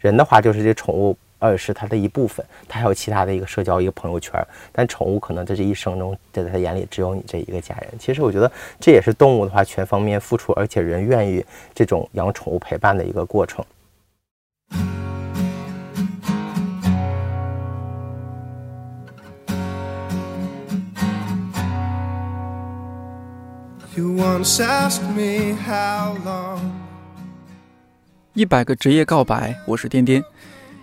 人的话就是这宠物。呃，是它的一部分，它还有其他的一个社交，一个朋友圈。但宠物可能在这一生中，在它眼里只有你这一个家人。其实我觉得这也是动物的话全方面付出，而且人愿意这种养宠物陪伴的一个过程。You once asked me how long 一百个职业告白，我是颠颠。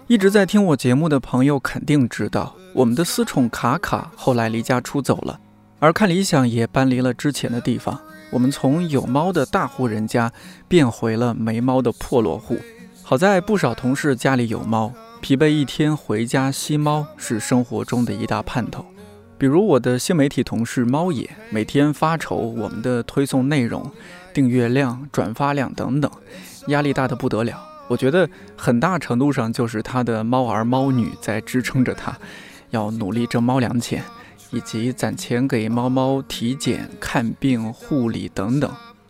一直在听我节目的朋友肯定知道，我们的私宠卡卡后来离家出走了，而看理想也搬离了之前的地方。我们从有猫的大户人家变回了没猫的破落户。好在不少同事家里有猫，疲惫一天回家吸猫是生活中的一大盼头。比如我的新媒体同事猫野，每天发愁我们的推送内容、订阅量、转发量等等，压力大的不得了。我觉得很大程度上就是他的猫儿猫女在支撑着他，要努力挣猫粮钱，以及攒钱给猫猫体检、看病、护理等等。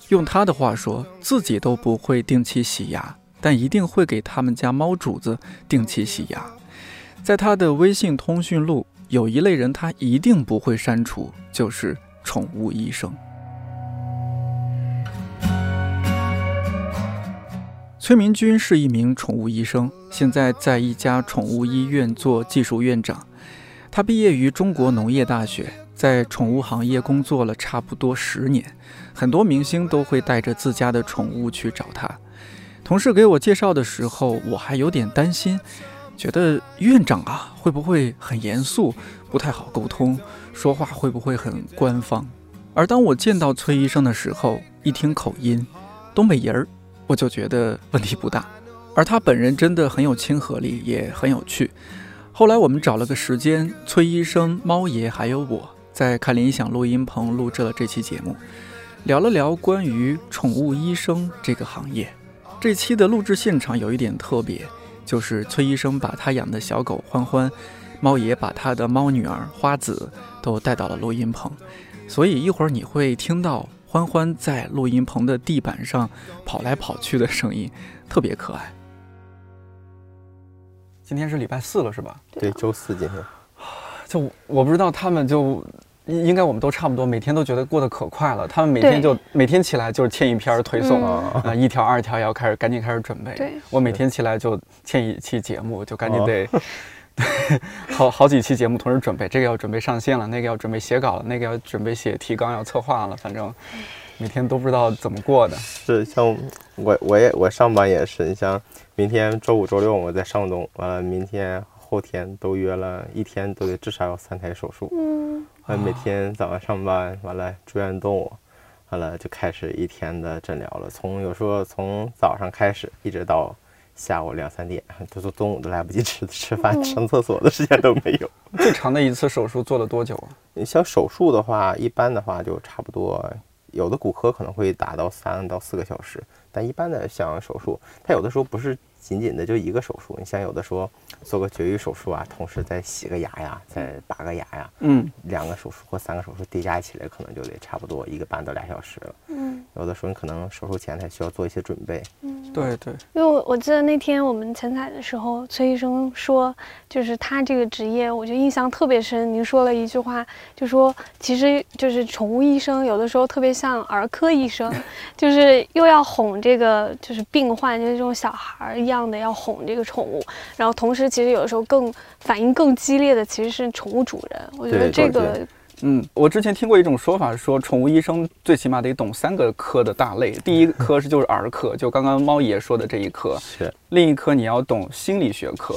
用他的话说，自己都不会定期洗牙，但一定会给他们家猫主子定期洗牙。在他的微信通讯录，有一类人他一定不会删除，就是宠物医生。崔明军是一名宠物医生，现在在一家宠物医院做技术院长。他毕业于中国农业大学，在宠物行业工作了差不多十年。很多明星都会带着自家的宠物去找他。同事给我介绍的时候，我还有点担心，觉得院长啊会不会很严肃，不太好沟通，说话会不会很官方？而当我见到崔医生的时候，一听口音，东北人儿。我就觉得问题不大，而他本人真的很有亲和力，也很有趣。后来我们找了个时间，崔医生、猫爷还有我在看理想录音棚录制了这期节目，聊了聊关于宠物医生这个行业。这期的录制现场有一点特别，就是崔医生把他养的小狗欢欢，猫爷把他的猫女儿花子都带到了录音棚，所以一会儿你会听到。欢欢在录音棚的地板上跑来跑去的声音特别可爱。今天是礼拜四了，是吧？对，周四今天。就我不知道他们就应该我们都差不多，每天都觉得过得可快了。他们每天就每天起来就是欠一篇推送啊，一条二条也要开始赶紧开始准备。我每天起来就欠一期节目，就赶紧得。对，好好几期节目同时准备，这个要准备上线了，那个要准备写稿了，那个要准备写提纲要策划了，反正每天都不知道怎么过的。是像我，我也我上班也是，你像明天周五、周六我在上东，完了明天、后天都约了一天都得至少要三台手术。嗯。完每天早上上班，完了住院动物，完了就开始一天的诊疗了，从有时候从早上开始一直到。下午两三点，都都中午都来不及吃 吃饭、上厕所的时间都没有。最长的一次手术做了多久啊？你像手术的话，一般的话就差不多，有的骨科可能会达到三到四个小时，但一般的像手术，它有的时候不是。仅仅的就一个手术，你像有的说做个绝育手术啊，同时再洗个牙呀，再拔个牙呀，嗯，两个手术或三个手术叠加起来，可能就得差不多一个半到俩小时了。嗯，有的时候你可能手术前还需要做一些准备。嗯，对对。因为我我记得那天我们前采的时候，崔医生说，就是他这个职业，我就印象特别深。您说了一句话，就说其实就是宠物医生有的时候特别像儿科医生，就是又要哄这个就是病患，就是这种小孩一。样的要哄这个宠物，然后同时其实有的时候更反应更激烈的其实是宠物主人。我觉得这个，嗯，我之前听过一种说法，说宠物医生最起码得懂三个科的大类。第一 科是就是儿科，就刚刚猫爷说的这一科；是另一科你要懂心理学科，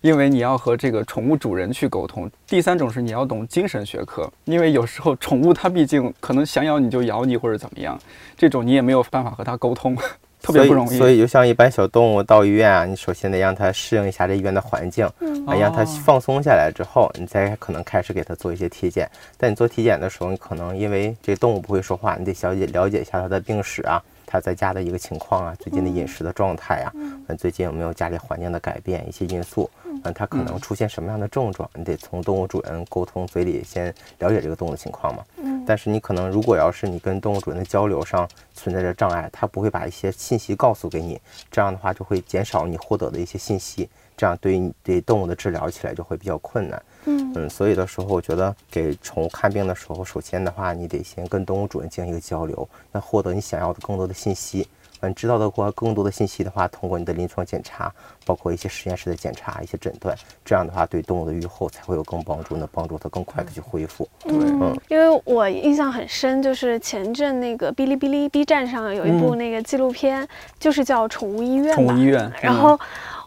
因为你要和这个宠物主人去沟通；第三种是你要懂精神学科，因为有时候宠物它毕竟可能想咬你就咬你或者怎么样，这种你也没有办法和它沟通。特别不容易，所以就像一般小动物到医院啊，你首先得让它适应一下这医院的环境，啊，让它放松下来之后，你再可能开始给它做一些体检。但你做体检的时候，你可能因为这动物不会说话，你得了解了解一下它的病史啊。他在家的一个情况啊，最近的饮食的状态啊，嗯，最近有没有家里环境的改变一些因素，嗯，他可能出现什么样的症状，你得从动物主人沟通嘴里先了解这个动物的情况嘛，嗯，嗯，但是你可能如果要是你跟动物主人的交流上存在着障碍，他不会把一些信息告诉给你，这样的话就会减少你获得的一些信息，这样对于对动物的治疗起来就会比较困难。嗯嗯，所以的时候，我觉得给宠物看病的时候，首先的话，你得先跟动物主人进行一个交流，那获得你想要的更多的信息。嗯，知道的话，更多的信息的话，通过你的临床检查，包括一些实验室的检查、一些诊断，这样的话，对动物的愈后才会有更帮助，能帮助它更快的去恢复。嗯，因为我印象很深，就是前阵那个哔哩哔哩 B 站上有一部那个纪录片，就是叫《宠物医院》宠物医院，然后。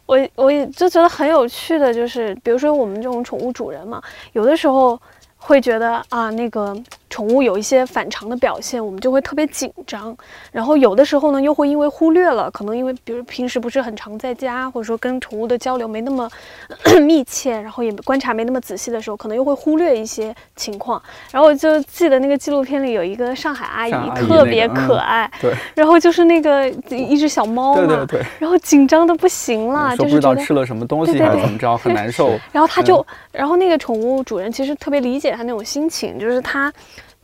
我我也就觉得很有趣的，就是比如说我们这种宠物主人嘛，有的时候会觉得啊，那个。宠物有一些反常的表现，我们就会特别紧张。然后有的时候呢，又会因为忽略了，可能因为比如平时不是很常在家，或者说跟宠物的交流没那么 密切，然后也观察没那么仔细的时候，可能又会忽略一些情况。然后我就记得那个纪录片里有一个上海阿姨特别可爱，对，然后就是那个一只小猫嘛，对对对，然后紧张的不行了，就是不知道吃了什么东西还是怎么着，很难受。然后他就，然后那个宠物主人其实特别理解他那种心情，就是他。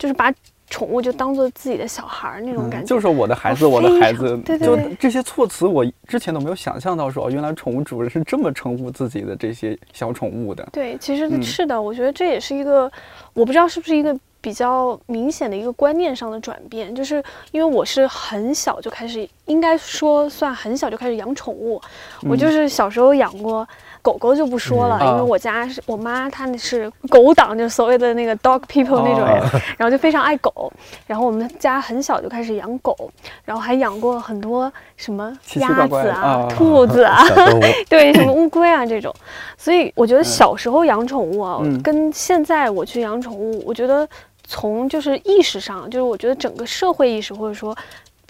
就是把宠物就当做自己的小孩儿那种感觉，就是我的孩子，我的孩子，对对，就这些措辞，我之前都没有想象到，说原来宠物主人是这么称呼自己的这些小宠物的。对，其实是的，我觉得这也是一个，我不知道是不是一个比较明显的一个观念上的转变，就是因为我是很小就开始，应该说算很小就开始养宠物，我就是小时候养过。狗狗就不说了，因为我家是我妈，她那是狗党，就是所谓的那个 dog people 那种人，然后就非常爱狗。然后我们家很小就开始养狗，然后还养过很多什么鸭子啊、兔子啊，对，什么乌龟啊这种。所以我觉得小时候养宠物啊，跟现在我去养宠物，我觉得从就是意识上，就是我觉得整个社会意识或者说。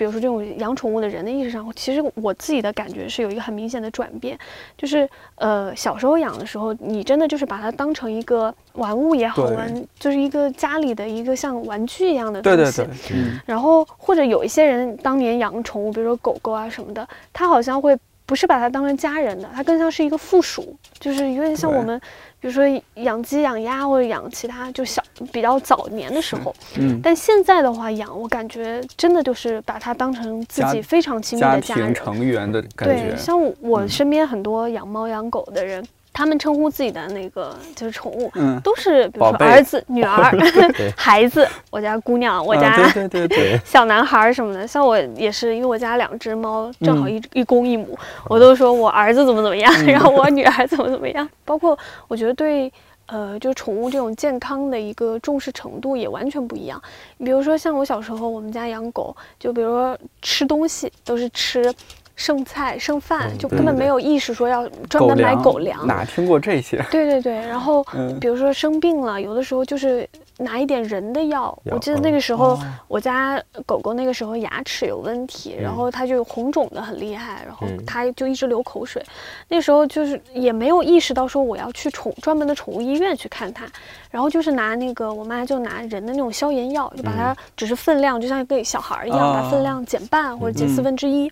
比如说这种养宠物的人的意识上，其实我自己的感觉是有一个很明显的转变，就是呃小时候养的时候，你真的就是把它当成一个玩物也好玩，就是一个家里的一个像玩具一样的东西。对对对。然后或者有一些人当年养宠物，比如说狗狗啊什么的，他好像会不是把它当成家人的，它更像是一个附属，就是有点像我们。比如说养鸡、养鸭或者养其他，就小比较早年的时候，嗯，但现在的话养，我感觉真的就是把它当成自己非常亲密的家人成员的感觉。对，像我身边很多养猫养狗的人。他们称呼自己的那个就是宠物，嗯，都是比如说儿子、女儿、孩子，我家姑娘，我家对对对 小男孩什么的。像我也是，因为我家两只猫正好一一公一母，我都说我儿子怎么怎么样，然后我女儿怎么怎么样。包括我觉得对，呃，就宠物这种健康的一个重视程度也完全不一样。比如说像我小时候，我们家养狗，就比如说吃东西都是吃。剩菜剩饭就根本没有意识说要专门买狗粮，哪听过这些？对对对，然后比如说生病了，有的时候就是拿一点人的药。我记得那个时候我家狗狗那个时候牙齿有问题，然后它就红肿的很厉害，然后它就一直流口水。那时候就是也没有意识到说我要去宠专门的宠物医院去看它，然后就是拿那个我妈就拿人的那种消炎药，就把它只是分量就像给小孩一样，把分量减半或者减四分之一。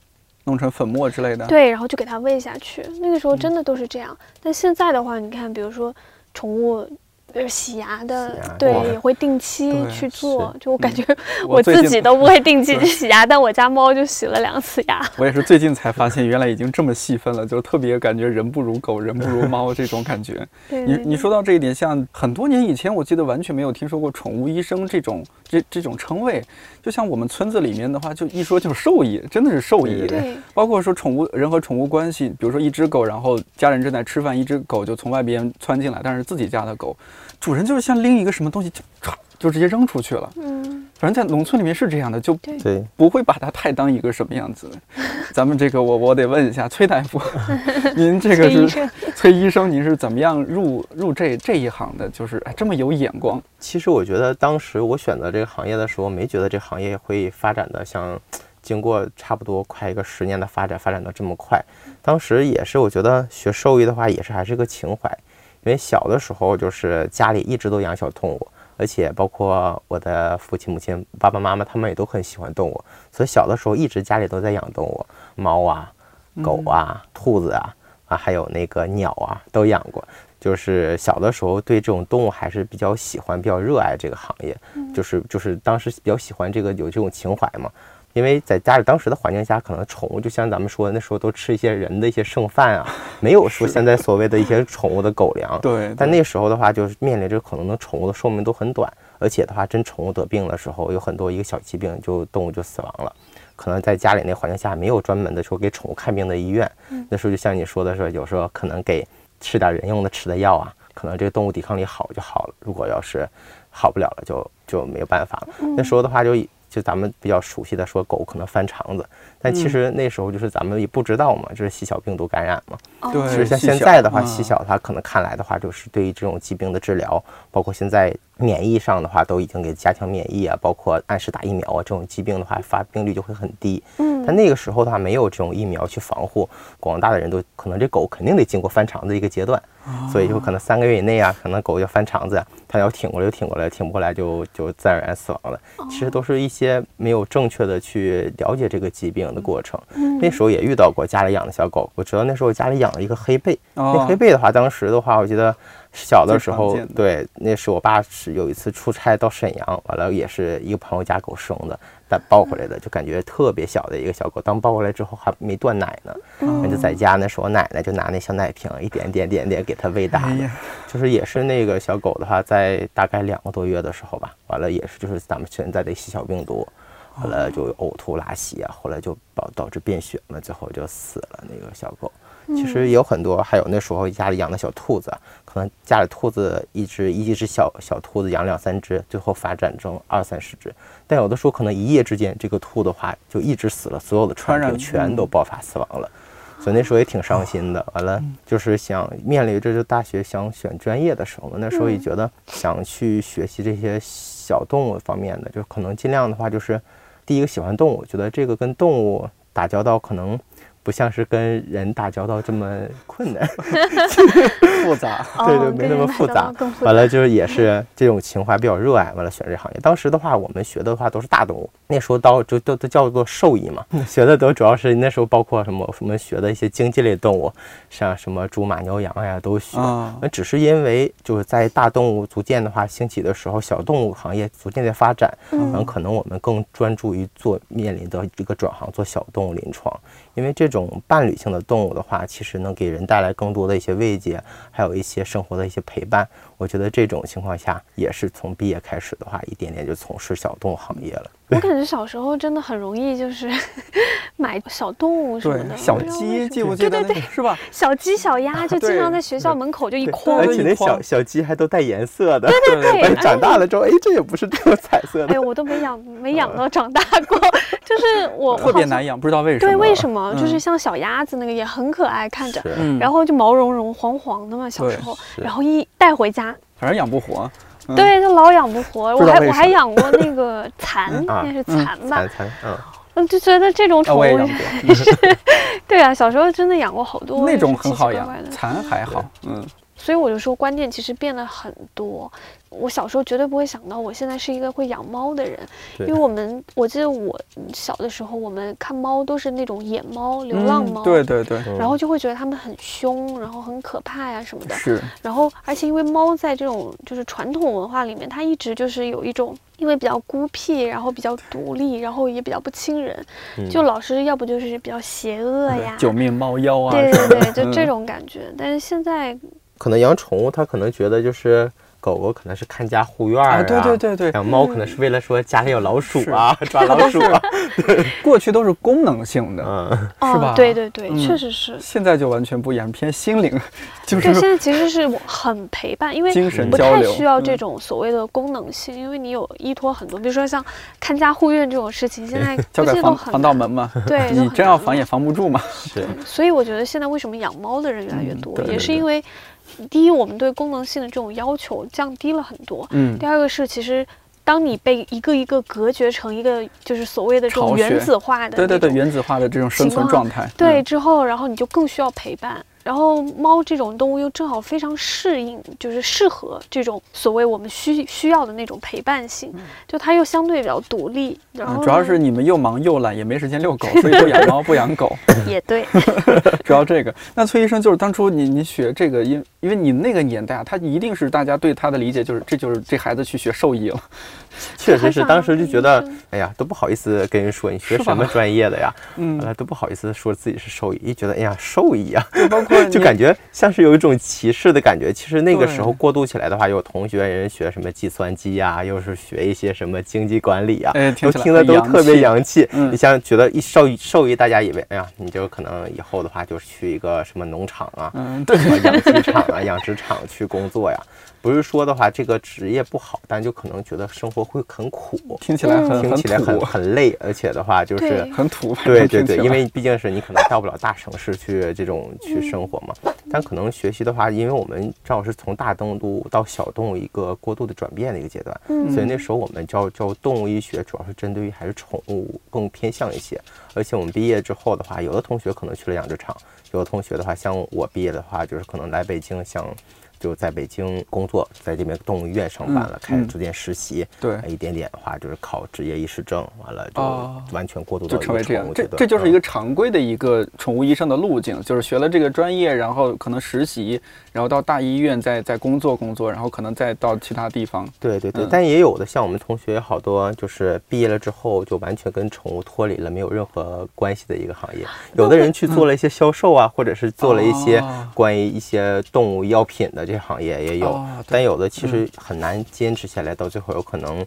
弄成粉末之类的，对，然后就给它喂下去。那个时候真的都是这样，但现在的话，你看，比如说宠物。比如洗牙的，对，也会定期去做。就我感觉我自己都不会定期去洗牙，但我家猫就洗了两次牙。我也是最近才发现，原来已经这么细分了，就特别感觉人不如狗，人不如猫这种感觉。你你说到这一点，像很多年以前，我记得完全没有听说过宠物医生这种这这种称谓。就像我们村子里面的话，就一说就是兽医，真的是兽医。对。包括说宠物人和宠物关系，比如说一只狗，然后家人正在吃饭，一只狗就从外边窜进来，但是自己家的狗。主人就是像拎一个什么东西，就就直接扔出去了。嗯，反正在农村里面是这样的，就对，不会把它太当一个什么样子。咱们这个，我我得问一下崔大夫，您这个是崔医生，您是怎么样入入这这一行的？就是哎，这么有眼光。其实我觉得当时我选择这个行业的时候，没觉得这行业会发展的像经过差不多快一个十年的发展，发展的这么快。当时也是，我觉得学兽医的话，也是还是个情怀。因为小的时候就是家里一直都养小动物，而且包括我的父亲、母亲、爸爸妈妈他们也都很喜欢动物，所以小的时候一直家里都在养动物，猫啊、狗啊、兔子啊啊，还有那个鸟啊都养过。就是小的时候对这种动物还是比较喜欢、比较热爱这个行业，就是就是当时比较喜欢这个有这种情怀嘛。因为在家里当时的环境下，可能宠物就像咱们说的，那时候都吃一些人的一些剩饭啊，没有说现在所谓的一些宠物的狗粮。对，但那时候的话，就是面临着可能的宠物的寿命都很短，而且的话，真宠物得病的时候，有很多一个小疾病就动物就死亡了。可能在家里那环境下没有专门的说给宠物看病的医院，那时候就像你说的说，有时候可能给吃点人用的吃的药啊，可能这个动物抵抗力好就好了。如果要是好不了了，就就没有办法了。那时候的话就。就咱们比较熟悉的说狗可能翻肠子，但其实那时候就是咱们也不知道嘛，就是细小病毒感染嘛。对，其实像现在的话，细小它可能看来的话，就是对于这种疾病的治疗，包括现在免疫上的话，都已经给加强免疫啊，包括按时打疫苗啊，这种疾病的话发病率就会很低。嗯，但那个时候的话，没有这种疫苗去防护，广大的人都可能这狗肯定得经过翻肠子一个阶段。所以就可能三个月以内啊，可能狗要翻肠子，它要挺过来就挺过来，挺不过来就就自然而然死亡了。其实都是一些没有正确的去了解这个疾病的过程。那时候也遇到过家里养的小狗，我知道那时候家里养了一个黑背。那黑背的话，当时的话，我记得小的时候，对，那是我爸是有一次出差到沈阳，完了也是一个朋友家狗生的。但抱回来的，就感觉特别小的一个小狗。当抱回来之后还没断奶呢，那就在家那时候，奶奶就拿那小奶瓶一点点点点给它喂大的。就是也是那个小狗的话，在大概两个多月的时候吧，完了也是就是咱们现在的细小病毒，后来就呕吐拉稀啊，后来就导导致便血嘛，最后就死了那个小狗。其实也有很多，还有那时候家里养的小兔子，可能家里兔子一只一只小小兔子养两三只，最后发展成二三十只。但有的时候可能一夜之间，这个兔的话就一直死了，所有的传染病全都爆发死亡了。所以那时候也挺伤心的。完了就是想面临着这大学想选专业的时候，那时候也觉得想去学习这些小动物方面的，就可能尽量的话就是第一个喜欢动物，觉得这个跟动物打交道可能。不像是跟人打交道这么困难，复杂，对 对，没那么复杂。完了就是也是这种情怀比较热爱，完了选这行业。当时的话，我们学的话都是大动物，那时候都就都都叫做兽医嘛，学的都主要是那时候包括什么什么学的一些经济类动物，像什么猪马牛羊呀都学。那只是因为就是在大动物逐渐的话兴起的时候，小动物行业逐渐在发展，然后，可能我们更专注于做面临的一个转行，做小动物临床。因为这种伴侣性的动物的话，其实能给人带来更多的一些慰藉，还有一些生活的一些陪伴。我觉得这种情况下，也是从毕业开始的话，一点点就从事小动物行业了。我感觉小时候真的很容易，就是 买小动物什么的，小鸡，记不记得？对对对，是吧？小鸡、小鸭 就经常在学校门口就一筐，而且那小小鸡还都带颜色的。对对对，长大了之后，哎，这也不是这种彩色的。哎，我都没养，没养到长大过。就是我特别难养，不知道为什么。对，为什么？就是像小鸭子那个也很可爱，看着，然后就毛茸茸、黄黄的嘛，小时候，然后一带回家，反正养不活。对，就老养不活。我还我还养过那个蚕，那是蚕吧？蚕嗯，我就觉得这种宠物 是，对啊，小时候真的养过好多。那种很好养，蚕还好，嗯。所以我就说，观念其实变了很多。我小时候绝对不会想到，我现在是一个会养猫的人，因为我们我记得我小的时候，我们看猫都是那种野猫、流浪猫，对对对，然后就会觉得它们很凶，然后很可怕呀什么的。是。然后，而且因为猫在这种就是传统文化里面，它一直就是有一种，因为比较孤僻，然后比较独立，然后也比较不亲人，就老是要不就是比较邪恶呀，九命猫妖啊，对对对，就这种感觉。但是现在，可能养宠物，他可能觉得就是。狗狗可能是看家护院啊，对对对对，养猫可能是为了说家里有老鼠啊，抓老 鼠啊。对，过去都是功能性的，嗯，是吧？对对对，确实是。现在就完全不一样，偏心灵，就是。对，现在其实是很陪伴，因为精神不太需要这种所谓的功能性，因为你有依托很多，比如说像看家护院这种事情，现在交给防防盗门嘛，对，你真要防也防不住嘛。是。所以我觉得现在为什么养猫的人越来越多，也是因为。第一，我们对功能性的这种要求降低了很多。嗯。第二个是，其实当你被一个一个隔绝成一个就是所谓的这种原子化的，对对对，原子化的这种生存状态，对之后，然后你就更需要陪伴。然后猫这种动物又正好非常适应，就是适合这种所谓我们需需要的那种陪伴性，就它又相对比较独立。然后主要是你们又忙又懒，也没时间遛狗，所以就养猫不养狗。也对，主要这个。那崔医生就是当初你你学这个，因因为你那个年代啊，他一定是大家对他的理解就是这就是这孩子去学兽医了。确实是，当时就觉得，哎呀，都不好意思跟人说你学什么专业的呀，嗯，都不好意思说自己是兽医，一觉得，哎呀，兽医啊，包括 就感觉像是有一种歧视的感觉。其实那个时候过渡起来的话，有同学人学什么计算机呀，又是学一些什么经济管理呀，都听的都特别洋气。你像觉得一兽医，兽医大家以为，哎呀，你就可能以后的话就是去一个什么农场啊，嗯，对，养鸡场啊、养殖场去工作呀。不是说的话，这个职业不好，但就可能觉得生活会很苦，听起来很听起来很很累，而且的话就是很土。对对对，因为毕竟是你可能到不了大城市去这种去生活嘛。但可能学习的话，因为我们正好是从大动物到小动物一个过渡的转变的一个阶段，所以那时候我们教教动物医学，主要是针对于还是宠物更偏向一些。而且我们毕业之后的话，有的同学可能去了养殖场，有的同学的话，像我毕业的话，就是可能来北京像。就在北京工作，在这边动物医院上班了，开始逐渐实习，对，一点点的话就是考职业医师证，完了就完全过渡到成为这样，这这就是一个常规的一个宠物医生的路径，就是学了这个专业，然后可能实习，然后到大医院再再工作工作，然后可能再到其他地方。对对对，但也有的像我们同学好多，就是毕业了之后就完全跟宠物脱离了，没有任何关系的一个行业。有的人去做了一些销售啊，或者是做了一些关于一些动物药品的。这行业也有，但有的其实很难坚持下来，到最后有可能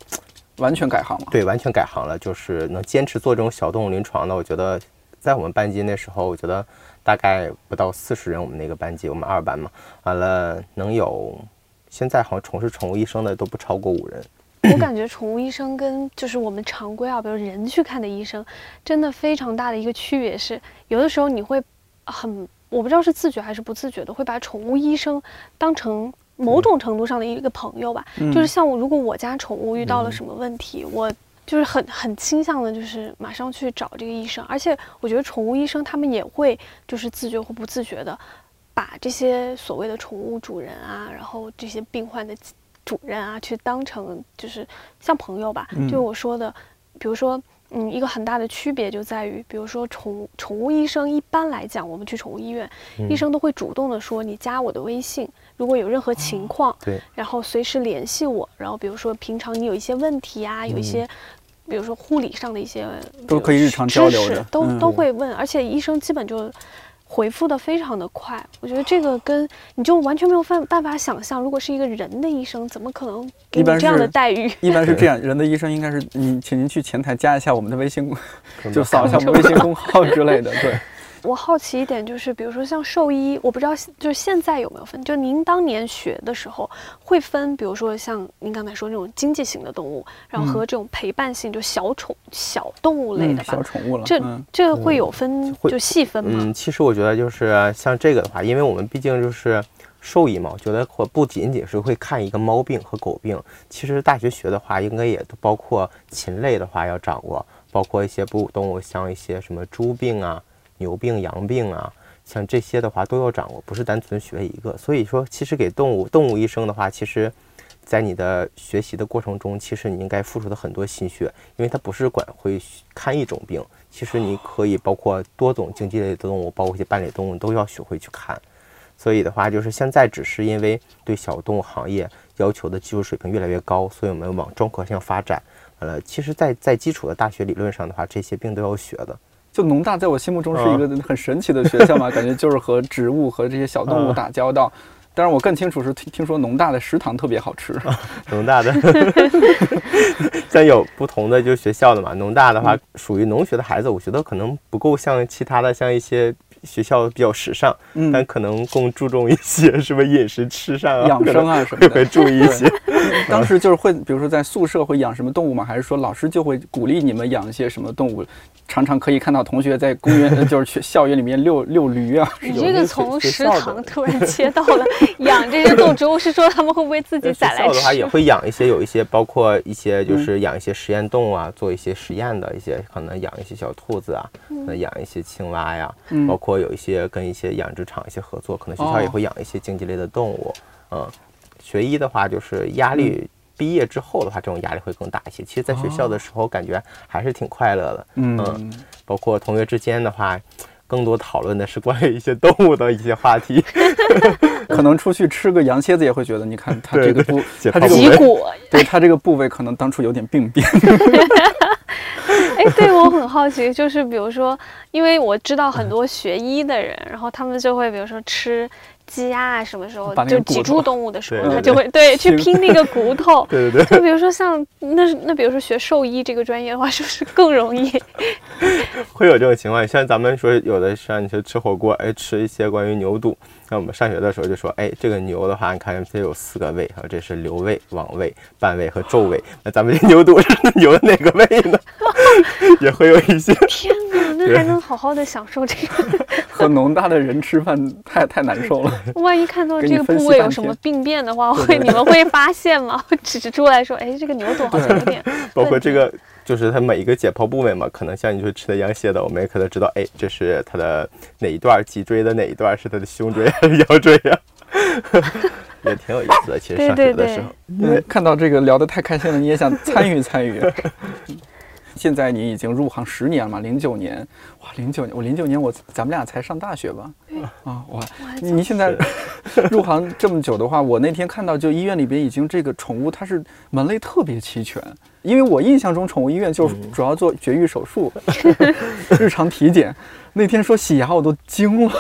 完全改行了。对，完全改行了，就是能坚持做这种小动物临床的。我觉得在我们班级那时候，我觉得大概不到四十人，我们那个班级，我们二班嘛，完了能有现在好像从事宠物医生的都不超过五人。我感觉宠物医生跟就是我们常规啊，比如人去看的医生，真的非常大的一个区别是，有的时候你会很。我不知道是自觉还是不自觉的，会把宠物医生当成某种程度上的一个朋友吧。就是像我，如果我家宠物遇到了什么问题，我就是很很倾向的，就是马上去找这个医生。而且我觉得宠物医生他们也会就是自觉或不自觉的，把这些所谓的宠物主人啊，然后这些病患的主人啊，去当成就是像朋友吧。就我说的，比如说。嗯，一个很大的区别就在于，比如说宠宠物医生，一般来讲，我们去宠物医院，医生都会主动的说，你加我的微信，如果有任何情况，对，然后随时联系我。然后比如说平常你有一些问题啊，有一些，比如说护理上的一些，都可以日常交流的，都都会问，而且医生基本就。回复的非常的快，我觉得这个跟你就完全没有办办法想象，如果是一个人的医生，怎么可能给你这样的待遇？一般是 这样，人的医生应该是你，请您去前台加一下我们的微信，就扫一下我们微信公号之类的，对。我好奇一点，就是比如说像兽医，我不知道就是现在有没有分。就您当年学的时候会分，比如说像您刚才说那种经济型的动物，然后和这种陪伴性就小宠小动物类的吧。小宠物了。这这会有分，就细分吗？嗯，其实我觉得就是像这个的话，因为我们毕竟就是兽医嘛，我觉得或不仅仅是会看一个猫病和狗病，其实大学学的话，应该也都包括禽类的话要掌握，包括一些哺乳动物，像一些什么猪病啊。牛病、羊病啊，像这些的话都要掌握，不是单纯学一个。所以说，其实给动物动物医生的话，其实，在你的学习的过程中，其实你应该付出的很多心血，因为它不是管会看一种病，其实你可以包括多种经济类的动物，包括一些伴侣动物都要学会去看。所以的话，就是现在只是因为对小动物行业要求的技术水平越来越高，所以我们往专科向发展。呃，其实，在在基础的大学理论上的话，这些病都要学的。就农大在我心目中是一个很神奇的学校嘛，感觉就是和植物和这些小动物打交道。但是我更清楚是听听说农大的食堂特别好吃。农大的，像有不同的就学校的嘛，农大的话属于农学的孩子，我觉得可能不够像其他的像一些。学校比较时尚，但可能更注重一些 什么饮食吃上啊、养生啊什么的，会注意一些。当时就是会，比如说在宿舍会养什么动物吗？还是说老师就会鼓励你们养一些什么动物？常常可以看到同学在公园，就是去校园里面遛 遛驴啊。你这个从食堂突然切到了养这些动植物，是说他们会不会自己宰来吃？的话也会养一些，有一些包括一些就是养一些实验动物啊，做一些实验的一些，可能养一些小兔子啊，那养一些青蛙呀，包括。会有一些跟一些养殖场一些合作，可能学校也会养一些经济类的动物。嗯，学医的话，就是压力，毕业之后的话，这种压力会更大一些。其实，在学校的时候，感觉还是挺快乐的。嗯，包括同学之间的话，更多讨论的是关于一些动物的一些话题。可能出去吃个羊蝎子也会觉得，你看它这个部，它这个脊部位，骨。对它这个部位可能当初有点病变。哎，对我很好奇，就是比如说，因为我知道很多学医的人，然后他们就会比如说吃鸡鸭啊，什么时候就脊柱动物的时候，对对他就会对去拼拼那个骨 头。对对对，就比如说像那那比如说学兽医这个专业的话，是不是更容易？会有这种情况。像咱们说有的像你说吃火锅，哎，吃一些关于牛肚。那我们上学的时候就说，哎，这个牛的话，你看它有四个胃，啊，这是瘤胃、网胃、半胃和皱胃。那咱们这牛肚是牛的哪个胃呢？也会有一些。天哪，那还能好好的享受这个？和农大的人吃饭太太难受了。万一看到这个部位有什么病变的话，会你们会发现吗？会指出来说，哎，这个牛肚好像有点 包括这个，就是它每一个解剖部位嘛，可能像你说吃的羊蝎的，我们也可能知道，哎，这是它的哪一段脊椎的哪一段是它的胸椎还是 腰椎呀、也挺有意思的。其实对上学对对的时候，因为看到这个聊得太开心了，你也想参与参与。现在你已经入行十年了嘛？零九年，哇，零九年，我零九年我咱们俩才上大学吧？啊，哇，你你现在 入行这么久的话，我那天看到就医院里边已经这个宠物它是门类特别齐全，因为我印象中宠物医院就主要做绝育手术、日常体检。那天说洗牙我都惊了，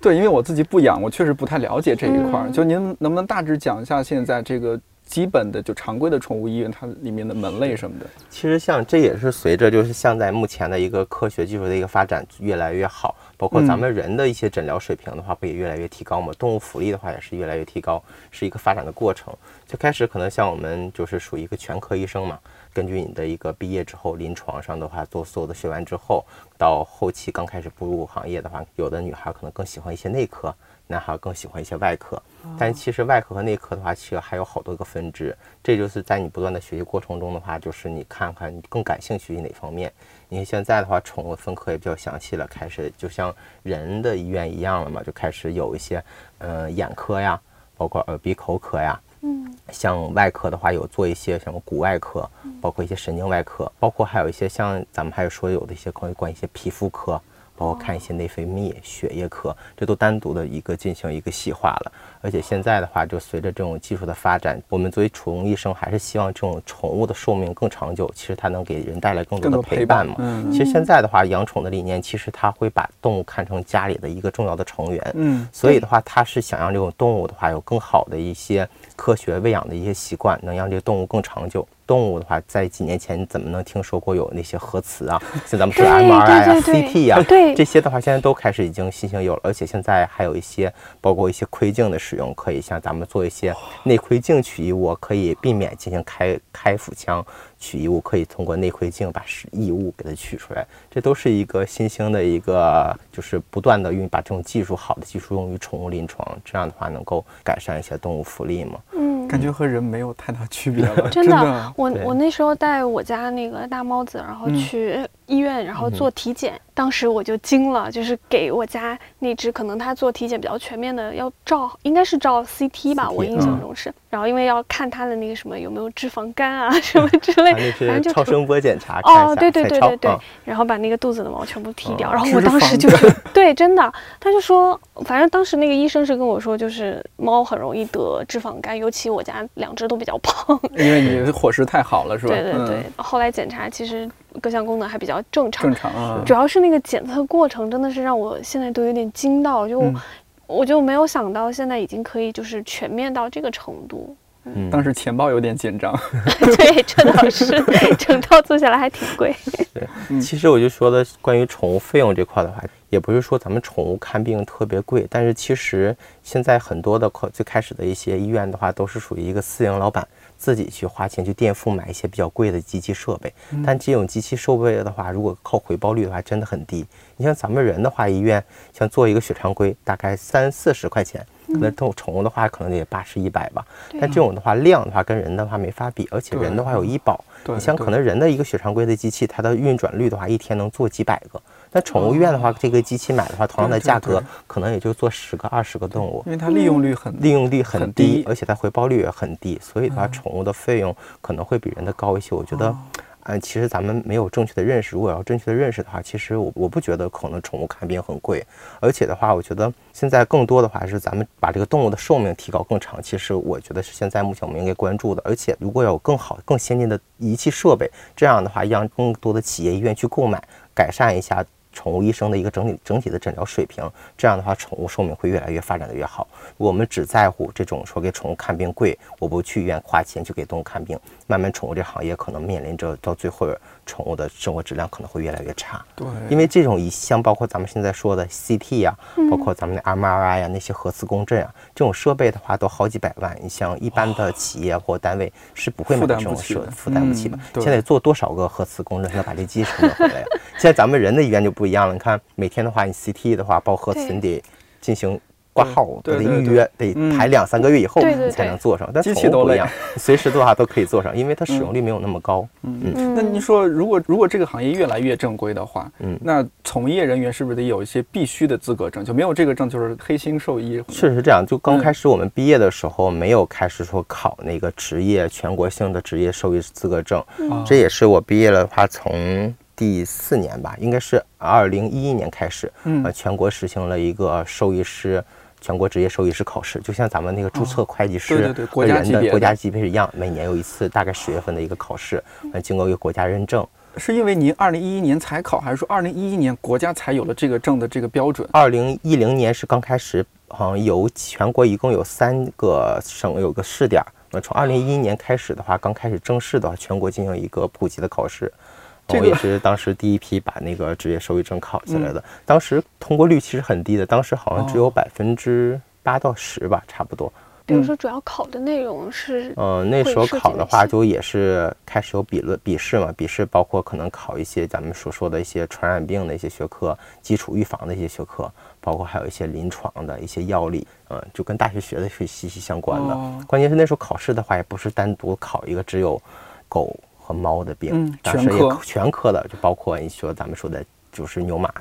对，因为我自己不养，我确实不太了解这一块儿。嗯就您能不能大致讲一下现在这个基本的就常规的宠物医院它里面的门类什么的？其实像这也是随着就是像在目前的一个科学技术的一个发展越来越好，包括咱们人的一些诊疗水平的话，不也越来越提高嘛？动物福利的话也是越来越提高，是一个发展的过程。最开始可能像我们就是属于一个全科医生嘛，根据你的一个毕业之后，临床上的话做所有的学完之后，到后期刚开始步入行业的话，有的女孩可能更喜欢一些内科，男孩更喜欢一些外科。但其实外科和内科的话，其实还有好多个分支。这就是在你不断的学习过程中的话，就是你看看你更感兴趣于哪方面。因为现在的话，宠物分科也比较详细了，开始就像人的医院一样了嘛，就开始有一些呃眼科呀，包括耳鼻口科呀。嗯像外科的话，有做一些什么骨外科，包括一些神经外科，包括还有一些像咱们还有说有的一些关于关于一些皮肤科，包括看一些内分泌、血液科，这都单独的一个进行一个细化了。而且现在的话，就随着这种技术的发展，我们作为宠物医生还是希望这种宠物的寿命更长久，其实它能给人带来更多的陪陪伴嘛。其实现在的话，养宠的理念其实它会把动物看成家里的一个重要的成员。嗯，所以的话，它是想让这种动物的话有更好的一些科学喂养的一些习惯，能让这个动物更长久。动物的话，在几年前你怎么能听说过有那些核磁啊？像咱们说的 MRI 啊、CT 啊、对这些的话，现在都开始已经新型有了，而且现在还有一些包括一些窥镜的使用，可以像咱们做一些内窥镜取异物，可以避免进行开开腹腔取异物，可以通过内窥镜把异物给它取出来。这都是一个新兴的一个，就是不断的用把这种技术好的技术用于宠物临床，这样的话能够改善一些动物福利嘛。嗯，感觉和人没有太大区别了，真的。的，我我那时候带我家那个大猫子，然后嗯去医院，然后做体检，当时我就惊了，就是给我家那只，可能它做体检比较全面的，要照，应该是照 CT 吧，我印象中是。然后因为要看它的那个什么有没有脂肪肝啊什么之类，反正就是超声波检查，哦，对对对对对啊，然后把那个肚子的毛全部剃掉，哦然后我当时就觉得，对，真的，他就说，反正当时那个医生是跟我说，就是猫很容易得脂肪肝，尤其我家两只都比较胖，因为你伙食太好了，是吧？对对对嗯，，后来检查其实各项功能还比较正常正，常啊。主要是那个检测过程真的是让我现在都有点惊到，就、嗯我就没有想到现在已经可以就是全面到这个程度。嗯，当时钱包有点紧张，对，这倒是，整套做下来还挺贵。对其实我就说的关于宠物费用这块的话，也不是说咱们宠物看病特别贵，但是其实现在很多的可最开始的一些医院的话，都是属于一个私营老板自己去花钱去垫付买一些比较贵的机器设备。但这种机器设备的话，如果靠回报率的话，真的很低。你像咱们人的话，医院像做一个血常规，大概三四十块钱。可能动宠物的话，可能得八十一百吧。但这种的话，量的话跟人的话没法比，而且人的话有医保。你像可能人的一个血常规的机器，它的运转率的话，一天能做几百个。那宠物医院的话，这个机器买的话，同样的价格，可能也就做十个、二十个动物因。为它利用率很利用率很低，而且它回报率也很低，所以的话，宠物的费用可能会比人的高一些。我觉得嗯，其实咱们没有正确的认识。如果要正确的认识的话，其实我我不觉得可能宠物看病很贵，而且的话，我觉得现在更多的话是咱们把这个动物的寿命提高更长。其实我觉得是现在目前我们应该关注的。而且如果要有更好、更先进的仪器设备，这样的话让更多的企业医院去购买，改善一下。宠物医生的一个整体整体的诊疗水平，这样的话，宠物寿命会越来越发展的越好。我们只在乎这种说给宠物看病贵，我不去医院花钱去给动物看病，慢慢宠物这行业可能面临着到最后。宠物的生活质量可能会越来越差，对，因为这种一，像包括咱们现在说的 CT 呀，包括咱们的 MRI 呀，那些核磁共振啊，这种设备的话都好几百万。你像一般的企业或单位是不会买这种设，负担不起吧？现在做多少个核磁共振才能把这机成本回来呀？现在咱们人的医院就不一样了，你看每天的话，你 CT 的话报核磁，你得进行。挂号得预约，得排两三个月以后你才能做上。但机器都不一样，随时的话都可以做上，因为它使用率没有那么高。嗯，那您说，如果如果这个行业越来越正规的话，嗯，那从业人员是不是得有一些必须的资格证？就没有这个证就是黑心兽医？确实是这样。就刚开始我们毕业的时候，没有开始说考那个职业全国性的职业兽医资格证。这也是我毕业了的话，从第四年吧，应该是二零一一年开始，呃，全国实行了一个兽医师。全国职业兽医师考试，就像咱们那个注册会计师人的国家级别是一样，每年有一次，大概十月份的一个考试，呃，经过一个国家认证。是因为您二零一一年才考，还是说二零一一年国家才有了这个证的这个标准？二零一零年是刚开始，好像有全国一共有三个省有个试点，那从二零一一年开始的话，刚开始正式的话全国进行一个普及的考试。我也是当时第一批把那个职业兽医证考下来的，当时通过率其实很低的，当时好像只有百分之八到十吧，差不多。比如说，主要考的内容是，嗯，那时候考的话，就也是开始有笔论笔试嘛，笔试包括可能考一些咱们所说的一些传染病的一些学科、基础预防的一些学科，包括还有一些临床的一些药理，嗯，就跟大学学的是息息相关的。关键是那时候考试的话，也不是单独考一个只有狗。猫的病，当时也全科的，就包括你说咱们说的，就是牛马、